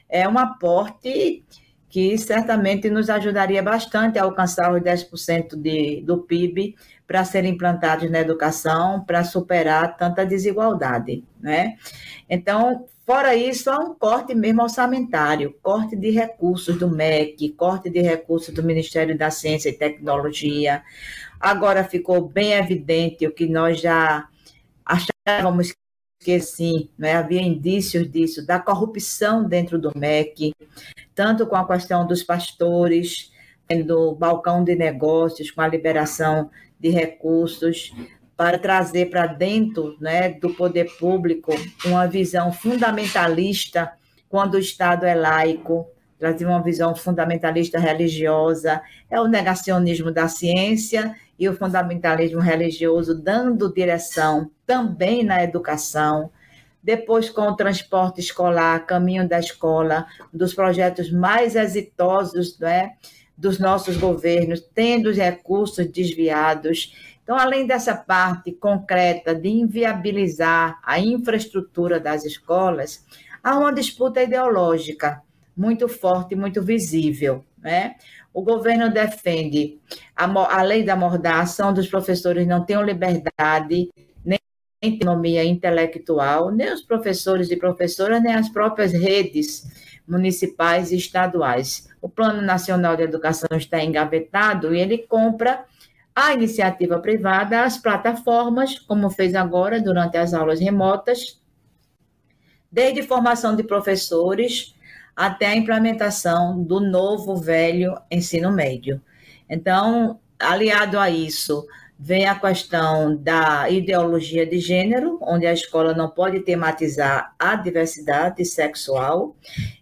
é um aporte que certamente nos ajudaria bastante a alcançar os 10% de, do PIB para serem implantados na educação, para superar tanta desigualdade, né? Então, Fora isso, há um corte mesmo orçamentário, corte de recursos do MEC, corte de recursos do Ministério da Ciência e Tecnologia. Agora ficou bem evidente o que nós já achávamos que sim, né? havia indícios disso, da corrupção dentro do MEC, tanto com a questão dos pastores, do balcão de negócios, com a liberação de recursos, para trazer para dentro né, do poder público uma visão fundamentalista quando o Estado é laico, trazer uma visão fundamentalista religiosa, é o negacionismo da ciência e o fundamentalismo religioso dando direção também na educação. Depois, com o transporte escolar, caminho da escola, dos projetos mais exitosos né, dos nossos governos, tendo os recursos desviados. Então, além dessa parte concreta de inviabilizar a infraestrutura das escolas, há uma disputa ideológica muito forte, muito visível. Né? O governo defende a, a lei da mordaça, onde os professores não tenham liberdade, nem autonomia intelectual, nem os professores e professoras, nem as próprias redes municipais e estaduais. O Plano Nacional de Educação está engavetado e ele compra a iniciativa privada, as plataformas, como fez agora durante as aulas remotas, desde formação de professores, até a implementação do novo velho ensino médio. Então, aliado a isso, vem a questão da ideologia de gênero, onde a escola não pode tematizar a diversidade sexual,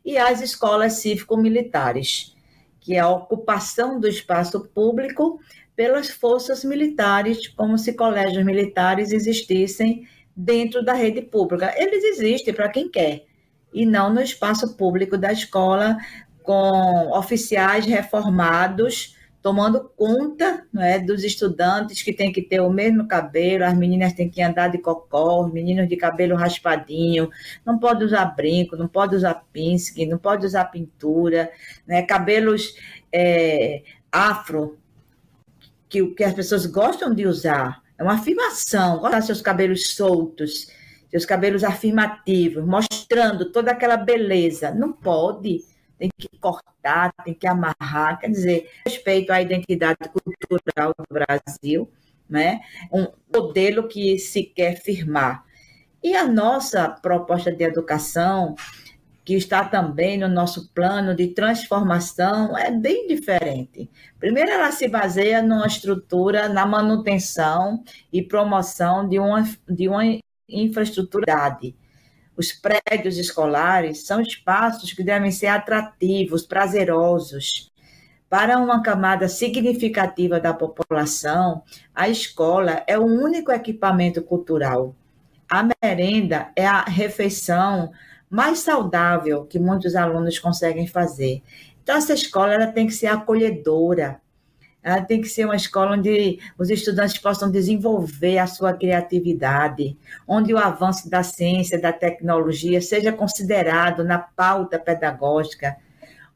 e as escolas cívico-militares, que é a ocupação do espaço público pelas forças militares, como se colégios militares existissem dentro da rede pública. Eles existem para quem quer, e não no espaço público da escola, com oficiais reformados tomando conta é, dos estudantes que têm que ter o mesmo cabelo, as meninas têm que andar de cocó, os meninos de cabelo raspadinho, não pode usar brinco, não pode usar pince, não pode usar pintura, né, cabelos é, afro, que, que as pessoas gostam de usar, é uma afirmação, gostar seus cabelos soltos, seus cabelos afirmativos, mostrando toda aquela beleza. Não pode, tem que cortar, tem que amarrar. Quer dizer, respeito à identidade cultural do Brasil, né? um modelo que se quer firmar. E a nossa proposta de educação, que está também no nosso plano de transformação, é bem diferente. Primeiro, ela se baseia numa estrutura, na manutenção e promoção de uma, de uma infraestrutura. Os prédios escolares são espaços que devem ser atrativos, prazerosos. Para uma camada significativa da população, a escola é o único equipamento cultural. A merenda é a refeição mais saudável que muitos alunos conseguem fazer. Então, essa escola ela tem que ser acolhedora, ela tem que ser uma escola onde os estudantes possam desenvolver a sua criatividade, onde o avanço da ciência, da tecnologia seja considerado na pauta pedagógica,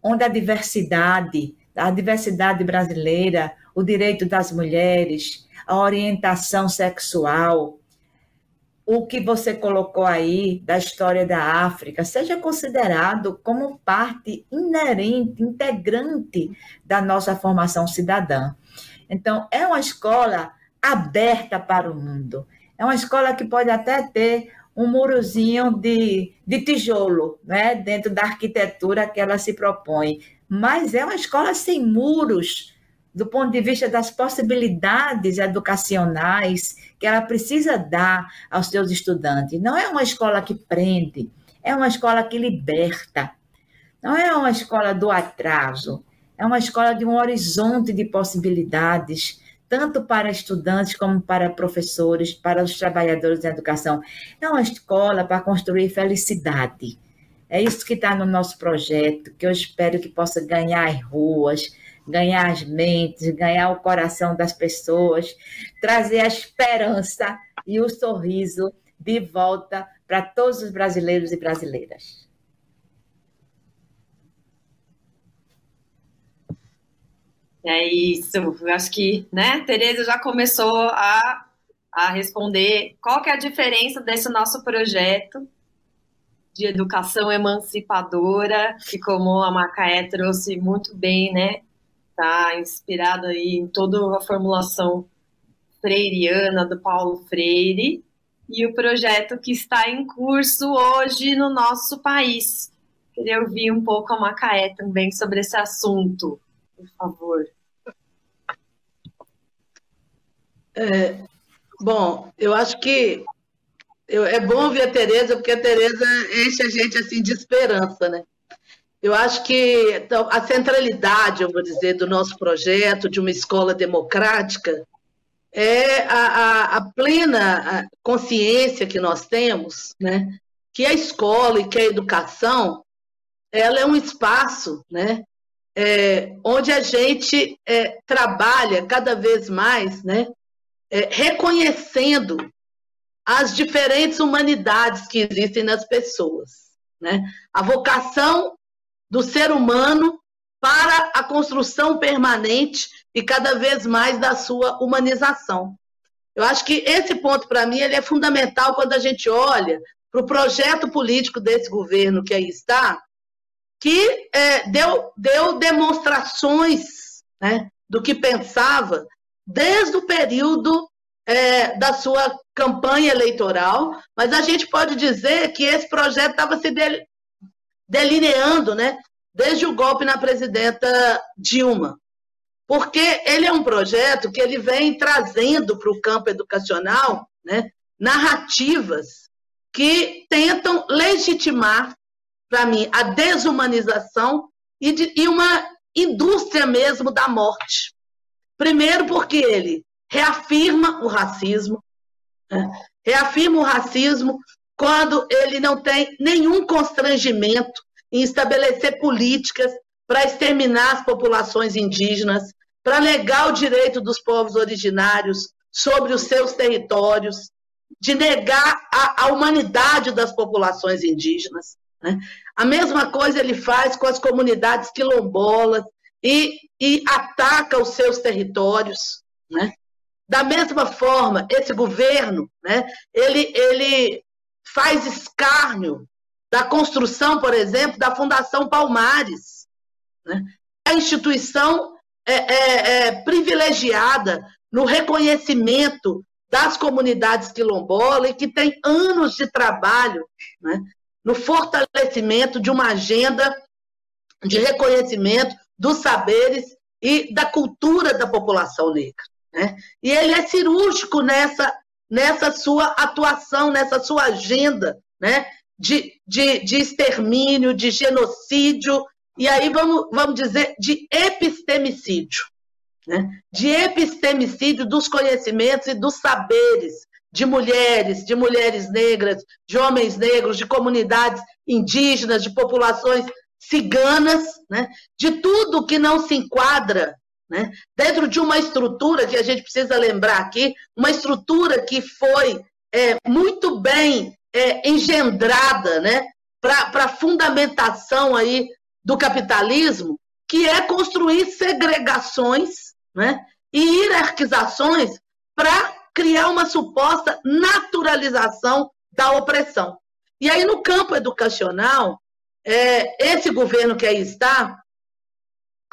onde a diversidade, a diversidade brasileira, o direito das mulheres, a orientação sexual, o que você colocou aí da história da África seja considerado como parte inerente, integrante da nossa formação cidadã. Então, é uma escola aberta para o mundo. É uma escola que pode até ter um murozinho de, de tijolo, né, dentro da arquitetura que ela se propõe. Mas é uma escola sem muros, do ponto de vista das possibilidades educacionais que ela precisa dar aos seus estudantes. Não é uma escola que prende, é uma escola que liberta. Não é uma escola do atraso, é uma escola de um horizonte de possibilidades, tanto para estudantes como para professores, para os trabalhadores da educação. É uma escola para construir felicidade. É isso que está no nosso projeto, que eu espero que possa ganhar as ruas, ganhar as mentes, ganhar o coração das pessoas, trazer a esperança e o sorriso de volta para todos os brasileiros e brasileiras. É isso. Eu acho que, né, Tereza já começou a, a responder qual que é a diferença desse nosso projeto de educação emancipadora, que como a Macaé trouxe muito bem, né? Está inspirada aí em toda a formulação freiriana do Paulo Freire e o projeto que está em curso hoje no nosso país. Queria ouvir um pouco a Macaé também sobre esse assunto, por favor. É, bom, eu acho que eu, é bom ver a Tereza, porque a Tereza enche a gente assim de esperança, né? Eu acho que então, a centralidade, eu vou dizer, do nosso projeto de uma escola democrática é a, a, a plena consciência que nós temos, né? Que a escola e que a educação, ela é um espaço, né? É, onde a gente é, trabalha cada vez mais, né? É, reconhecendo as diferentes humanidades que existem nas pessoas. Né? A vocação do ser humano para a construção permanente e cada vez mais da sua humanização. Eu acho que esse ponto, para mim, ele é fundamental quando a gente olha para o projeto político desse governo que aí está, que é, deu, deu demonstrações né, do que pensava desde o período é, da sua campanha eleitoral, mas a gente pode dizer que esse projeto estava se delineando né, desde o golpe na presidenta Dilma, porque ele é um projeto que ele vem trazendo para o campo educacional né, narrativas que tentam legitimar, para mim, a desumanização e, de, e uma indústria mesmo da morte. Primeiro, porque ele reafirma o racismo, né? reafirma o racismo quando ele não tem nenhum constrangimento em estabelecer políticas para exterminar as populações indígenas, para negar o direito dos povos originários sobre os seus territórios, de negar a, a humanidade das populações indígenas. Né? A mesma coisa ele faz com as comunidades quilombolas e, e ataca os seus territórios. Né? Da mesma forma, esse governo, né, ele, ele faz escárnio da construção, por exemplo, da Fundação Palmares, né? a instituição é, é, é, privilegiada no reconhecimento das comunidades quilombolas e que tem anos de trabalho né, no fortalecimento de uma agenda de reconhecimento dos saberes e da cultura da população negra. Né? E ele é cirúrgico nessa, nessa sua atuação, nessa sua agenda né? de, de, de extermínio, de genocídio, e aí vamos, vamos dizer de epistemicídio. Né? De epistemicídio dos conhecimentos e dos saberes de mulheres, de mulheres negras, de homens negros, de comunidades indígenas, de populações ciganas, né? de tudo que não se enquadra né? Dentro de uma estrutura que a gente precisa lembrar aqui, uma estrutura que foi é, muito bem é, engendrada né? para a fundamentação aí do capitalismo, que é construir segregações né? e hierarquizações para criar uma suposta naturalização da opressão. E aí, no campo educacional, é, esse governo que aí está,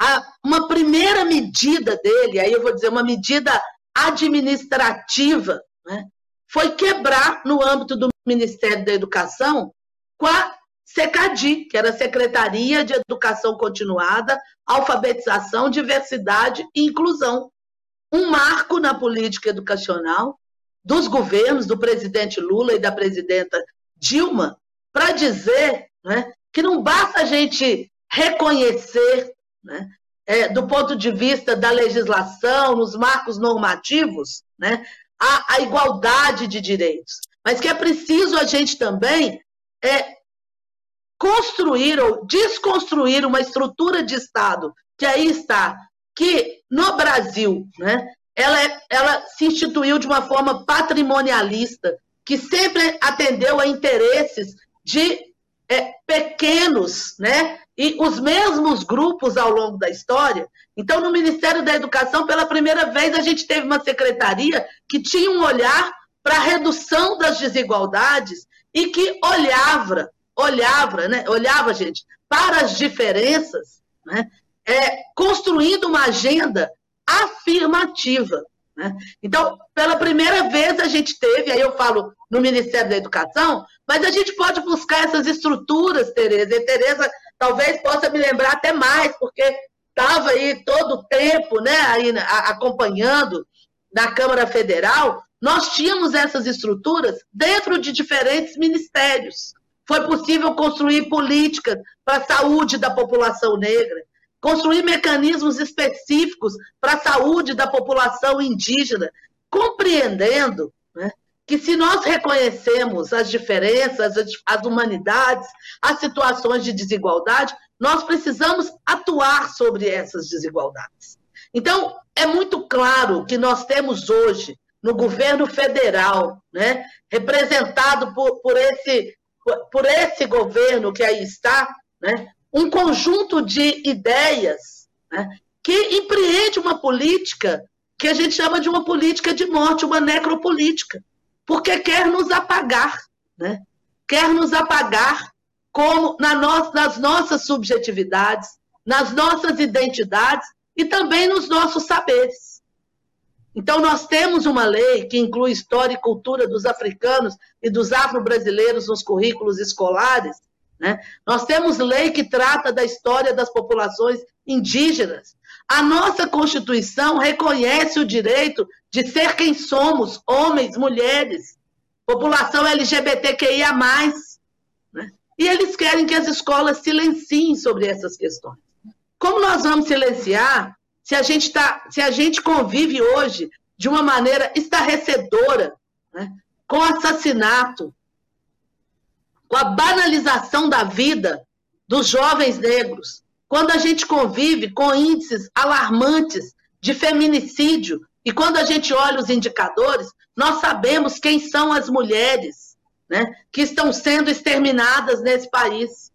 a, uma primeira medida dele, aí eu vou dizer, uma medida administrativa, né, foi quebrar, no âmbito do Ministério da Educação, com a SECADI, que era a Secretaria de Educação Continuada, Alfabetização, Diversidade e Inclusão. Um marco na política educacional dos governos do presidente Lula e da presidenta Dilma, para dizer né, que não basta a gente reconhecer né? É, do ponto de vista da legislação, nos marcos normativos, né? a, a igualdade de direitos. Mas que é preciso a gente também é, construir ou desconstruir uma estrutura de Estado que aí está, que no Brasil, né, ela, é, ela se instituiu de uma forma patrimonialista, que sempre atendeu a interesses de é, pequenos, né, e os mesmos grupos ao longo da história. Então, no Ministério da Educação, pela primeira vez, a gente teve uma secretaria que tinha um olhar para a redução das desigualdades e que olhava olhava, né, olhava, gente, para as diferenças, né, é, construindo uma agenda afirmativa. Né? Então, pela primeira vez a gente teve, aí eu falo no Ministério da Educação, mas a gente pode buscar essas estruturas, Tereza, e Tereza talvez possa me lembrar até mais, porque estava aí todo o tempo né, aí, acompanhando na Câmara Federal, nós tínhamos essas estruturas dentro de diferentes ministérios. Foi possível construir políticas para a saúde da população negra, construir mecanismos específicos para a saúde da população indígena, compreendendo né, que se nós reconhecemos as diferenças, as humanidades, as situações de desigualdade, nós precisamos atuar sobre essas desigualdades. Então, é muito claro que nós temos hoje, no governo federal, né, representado por, por, esse, por, por esse governo que aí está, né, um conjunto de ideias né, que empreende uma política que a gente chama de uma política de morte, uma necropolítica, porque quer nos apagar, né? quer nos apagar como na no, nas nossas subjetividades, nas nossas identidades e também nos nossos saberes. Então, nós temos uma lei que inclui história e cultura dos africanos e dos afro-brasileiros nos currículos escolares. Né? Nós temos lei que trata da história das populações indígenas. A nossa Constituição reconhece o direito de ser quem somos, homens, mulheres, população LGBTQIA. Né? E eles querem que as escolas silenciem sobre essas questões. Como nós vamos silenciar se a gente, tá, se a gente convive hoje de uma maneira estarrecedora, né? com assassinato, com a banalização da vida dos jovens negros, quando a gente convive com índices alarmantes de feminicídio, e quando a gente olha os indicadores, nós sabemos quem são as mulheres né, que estão sendo exterminadas nesse país.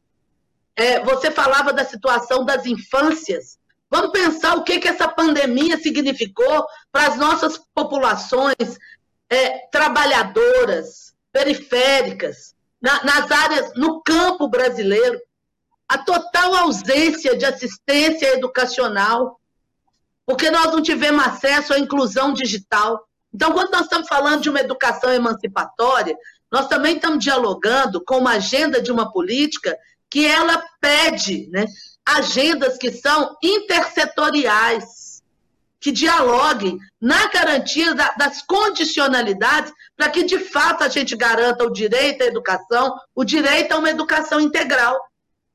É, você falava da situação das infâncias. Vamos pensar o que, que essa pandemia significou para as nossas populações é, trabalhadoras, periféricas, na, nas áreas, no campo brasileiro. A total ausência de assistência educacional, porque nós não tivemos acesso à inclusão digital. Então, quando nós estamos falando de uma educação emancipatória, nós também estamos dialogando com uma agenda de uma política que ela pede né, agendas que são intersetoriais, que dialoguem na garantia da, das condicionalidades para que, de fato, a gente garanta o direito à educação, o direito a uma educação integral.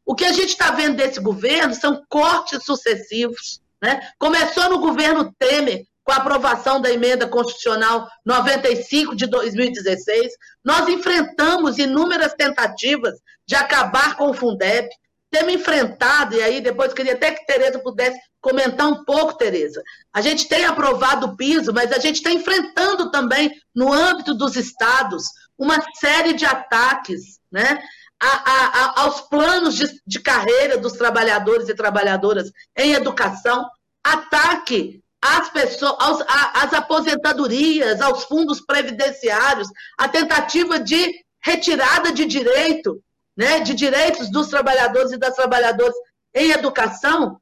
O que a gente está vendo desse governo são cortes sucessivos. Né? Começou no governo Temer, com a aprovação da emenda constitucional 95 de 2016, nós enfrentamos inúmeras tentativas de acabar com o Fundeb. Temos enfrentado, e aí depois queria até que Tereza pudesse comentar um pouco, Tereza. A gente tem aprovado o piso, mas a gente está enfrentando também, no âmbito dos estados, uma série de ataques né, a, a, a, aos planos de, de carreira dos trabalhadores e trabalhadoras em educação, ataque às pessoas, aos, às aposentadorias, aos fundos previdenciários, a tentativa de retirada de direito, né, de direitos dos trabalhadores e das trabalhadoras em educação,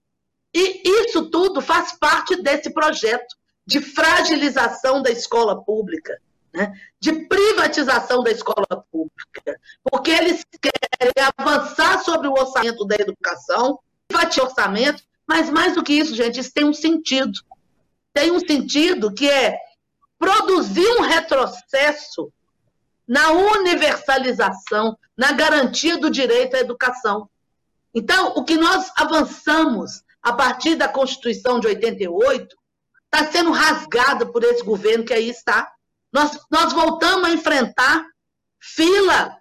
e isso tudo faz parte desse projeto de fragilização da escola pública, né, de privatização da escola pública, porque eles querem avançar sobre o orçamento da educação, privatizar orçamento, mas mais do que isso, gente, isso tem um sentido. Tem um sentido que é produzir um retrocesso na universalização, na garantia do direito à educação. Então, o que nós avançamos a partir da Constituição de 88 está sendo rasgado por esse governo que aí está. Nós, nós voltamos a enfrentar fila,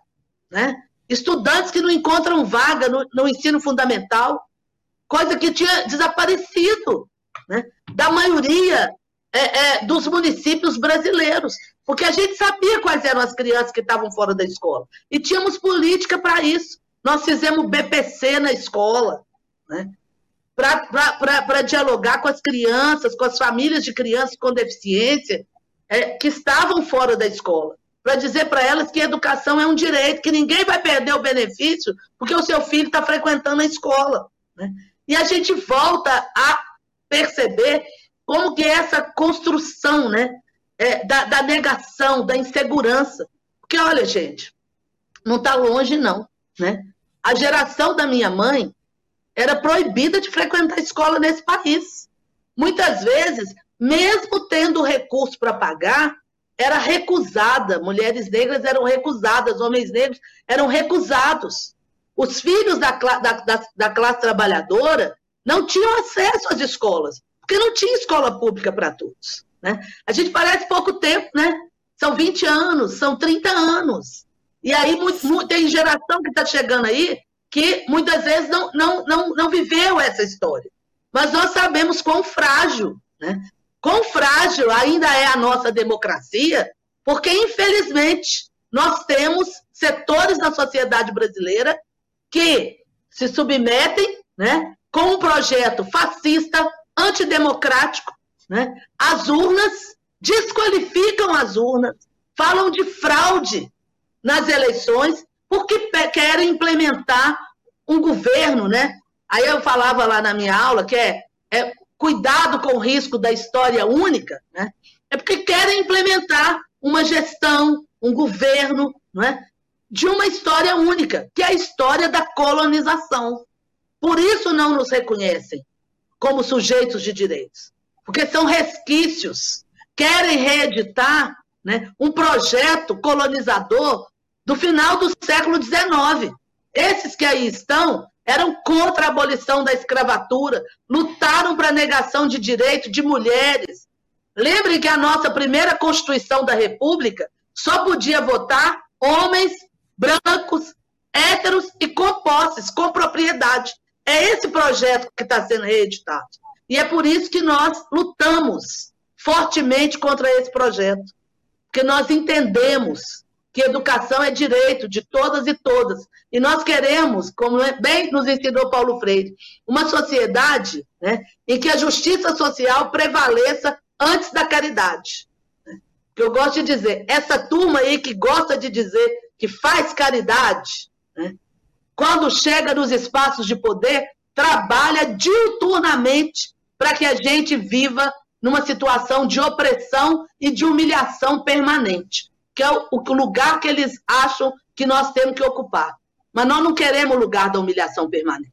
né? estudantes que não encontram vaga no, no ensino fundamental, coisa que tinha desaparecido né, da maioria é, é, dos municípios brasileiros, porque a gente sabia quais eram as crianças que estavam fora da escola. E tínhamos política para isso. Nós fizemos BPC na escola, né, para dialogar com as crianças, com as famílias de crianças com deficiência é, que estavam fora da escola, para dizer para elas que educação é um direito, que ninguém vai perder o benefício porque o seu filho está frequentando a escola. Né? E a gente volta a perceber como que é essa construção né, é, da, da negação, da insegurança. Porque, olha, gente, não está longe, não. Né? A geração da minha mãe era proibida de frequentar a escola nesse país. Muitas vezes, mesmo tendo recurso para pagar, era recusada. Mulheres negras eram recusadas, homens negros eram recusados. Os filhos da, da, da, da classe trabalhadora não tinham acesso às escolas, porque não tinha escola pública para todos. Né? A gente parece pouco tempo, né? São 20 anos, são 30 anos. E aí muito, muito, tem geração que está chegando aí que muitas vezes não, não, não, não viveu essa história. Mas nós sabemos quão frágil, né? quão frágil ainda é a nossa democracia, porque, infelizmente, nós temos setores da sociedade brasileira que se submetem né, com um projeto fascista, antidemocrático. Né? As urnas desqualificam as urnas, falam de fraude nas eleições, porque querem implementar um governo, né? Aí eu falava lá na minha aula que é, é cuidado com o risco da história única, né? É porque querem implementar uma gestão, um governo, não é? De uma história única, que é a história da colonização. Por isso não nos reconhecem como sujeitos de direitos, porque são resquícios. Querem reeditar né, um projeto colonizador do final do século XIX. Esses que aí estão eram contra a abolição da escravatura, lutaram para a negação de direito de mulheres. Lembrem que a nossa primeira Constituição da República só podia votar homens brancos, héteros e com posses, com propriedade. É esse projeto que está sendo reeditado. E é por isso que nós lutamos fortemente contra esse projeto. Porque nós entendemos que educação é direito de todas e todas. E nós queremos, como bem nos ensinou Paulo Freire, uma sociedade né, em que a justiça social prevaleça antes da caridade. Que eu gosto de dizer, essa turma aí que gosta de dizer que faz caridade, né, quando chega nos espaços de poder, trabalha diuturnamente para que a gente viva numa situação de opressão e de humilhação permanente que é o, lugar que eles acham que nós temos que ocupar. Mas nós não queremos o lugar da humilhação permanente.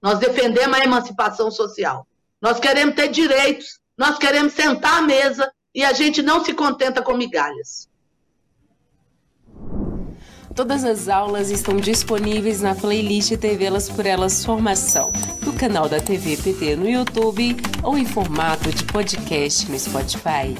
Nós defendemos a emancipação social. Nós queremos ter direitos. Nós queremos sentar à mesa e a gente não se contenta com migalhas. Todas as aulas estão disponíveis na playlist TV Elas por Elas Formação, no canal da TV PT no YouTube ou em formato de podcast no Spotify.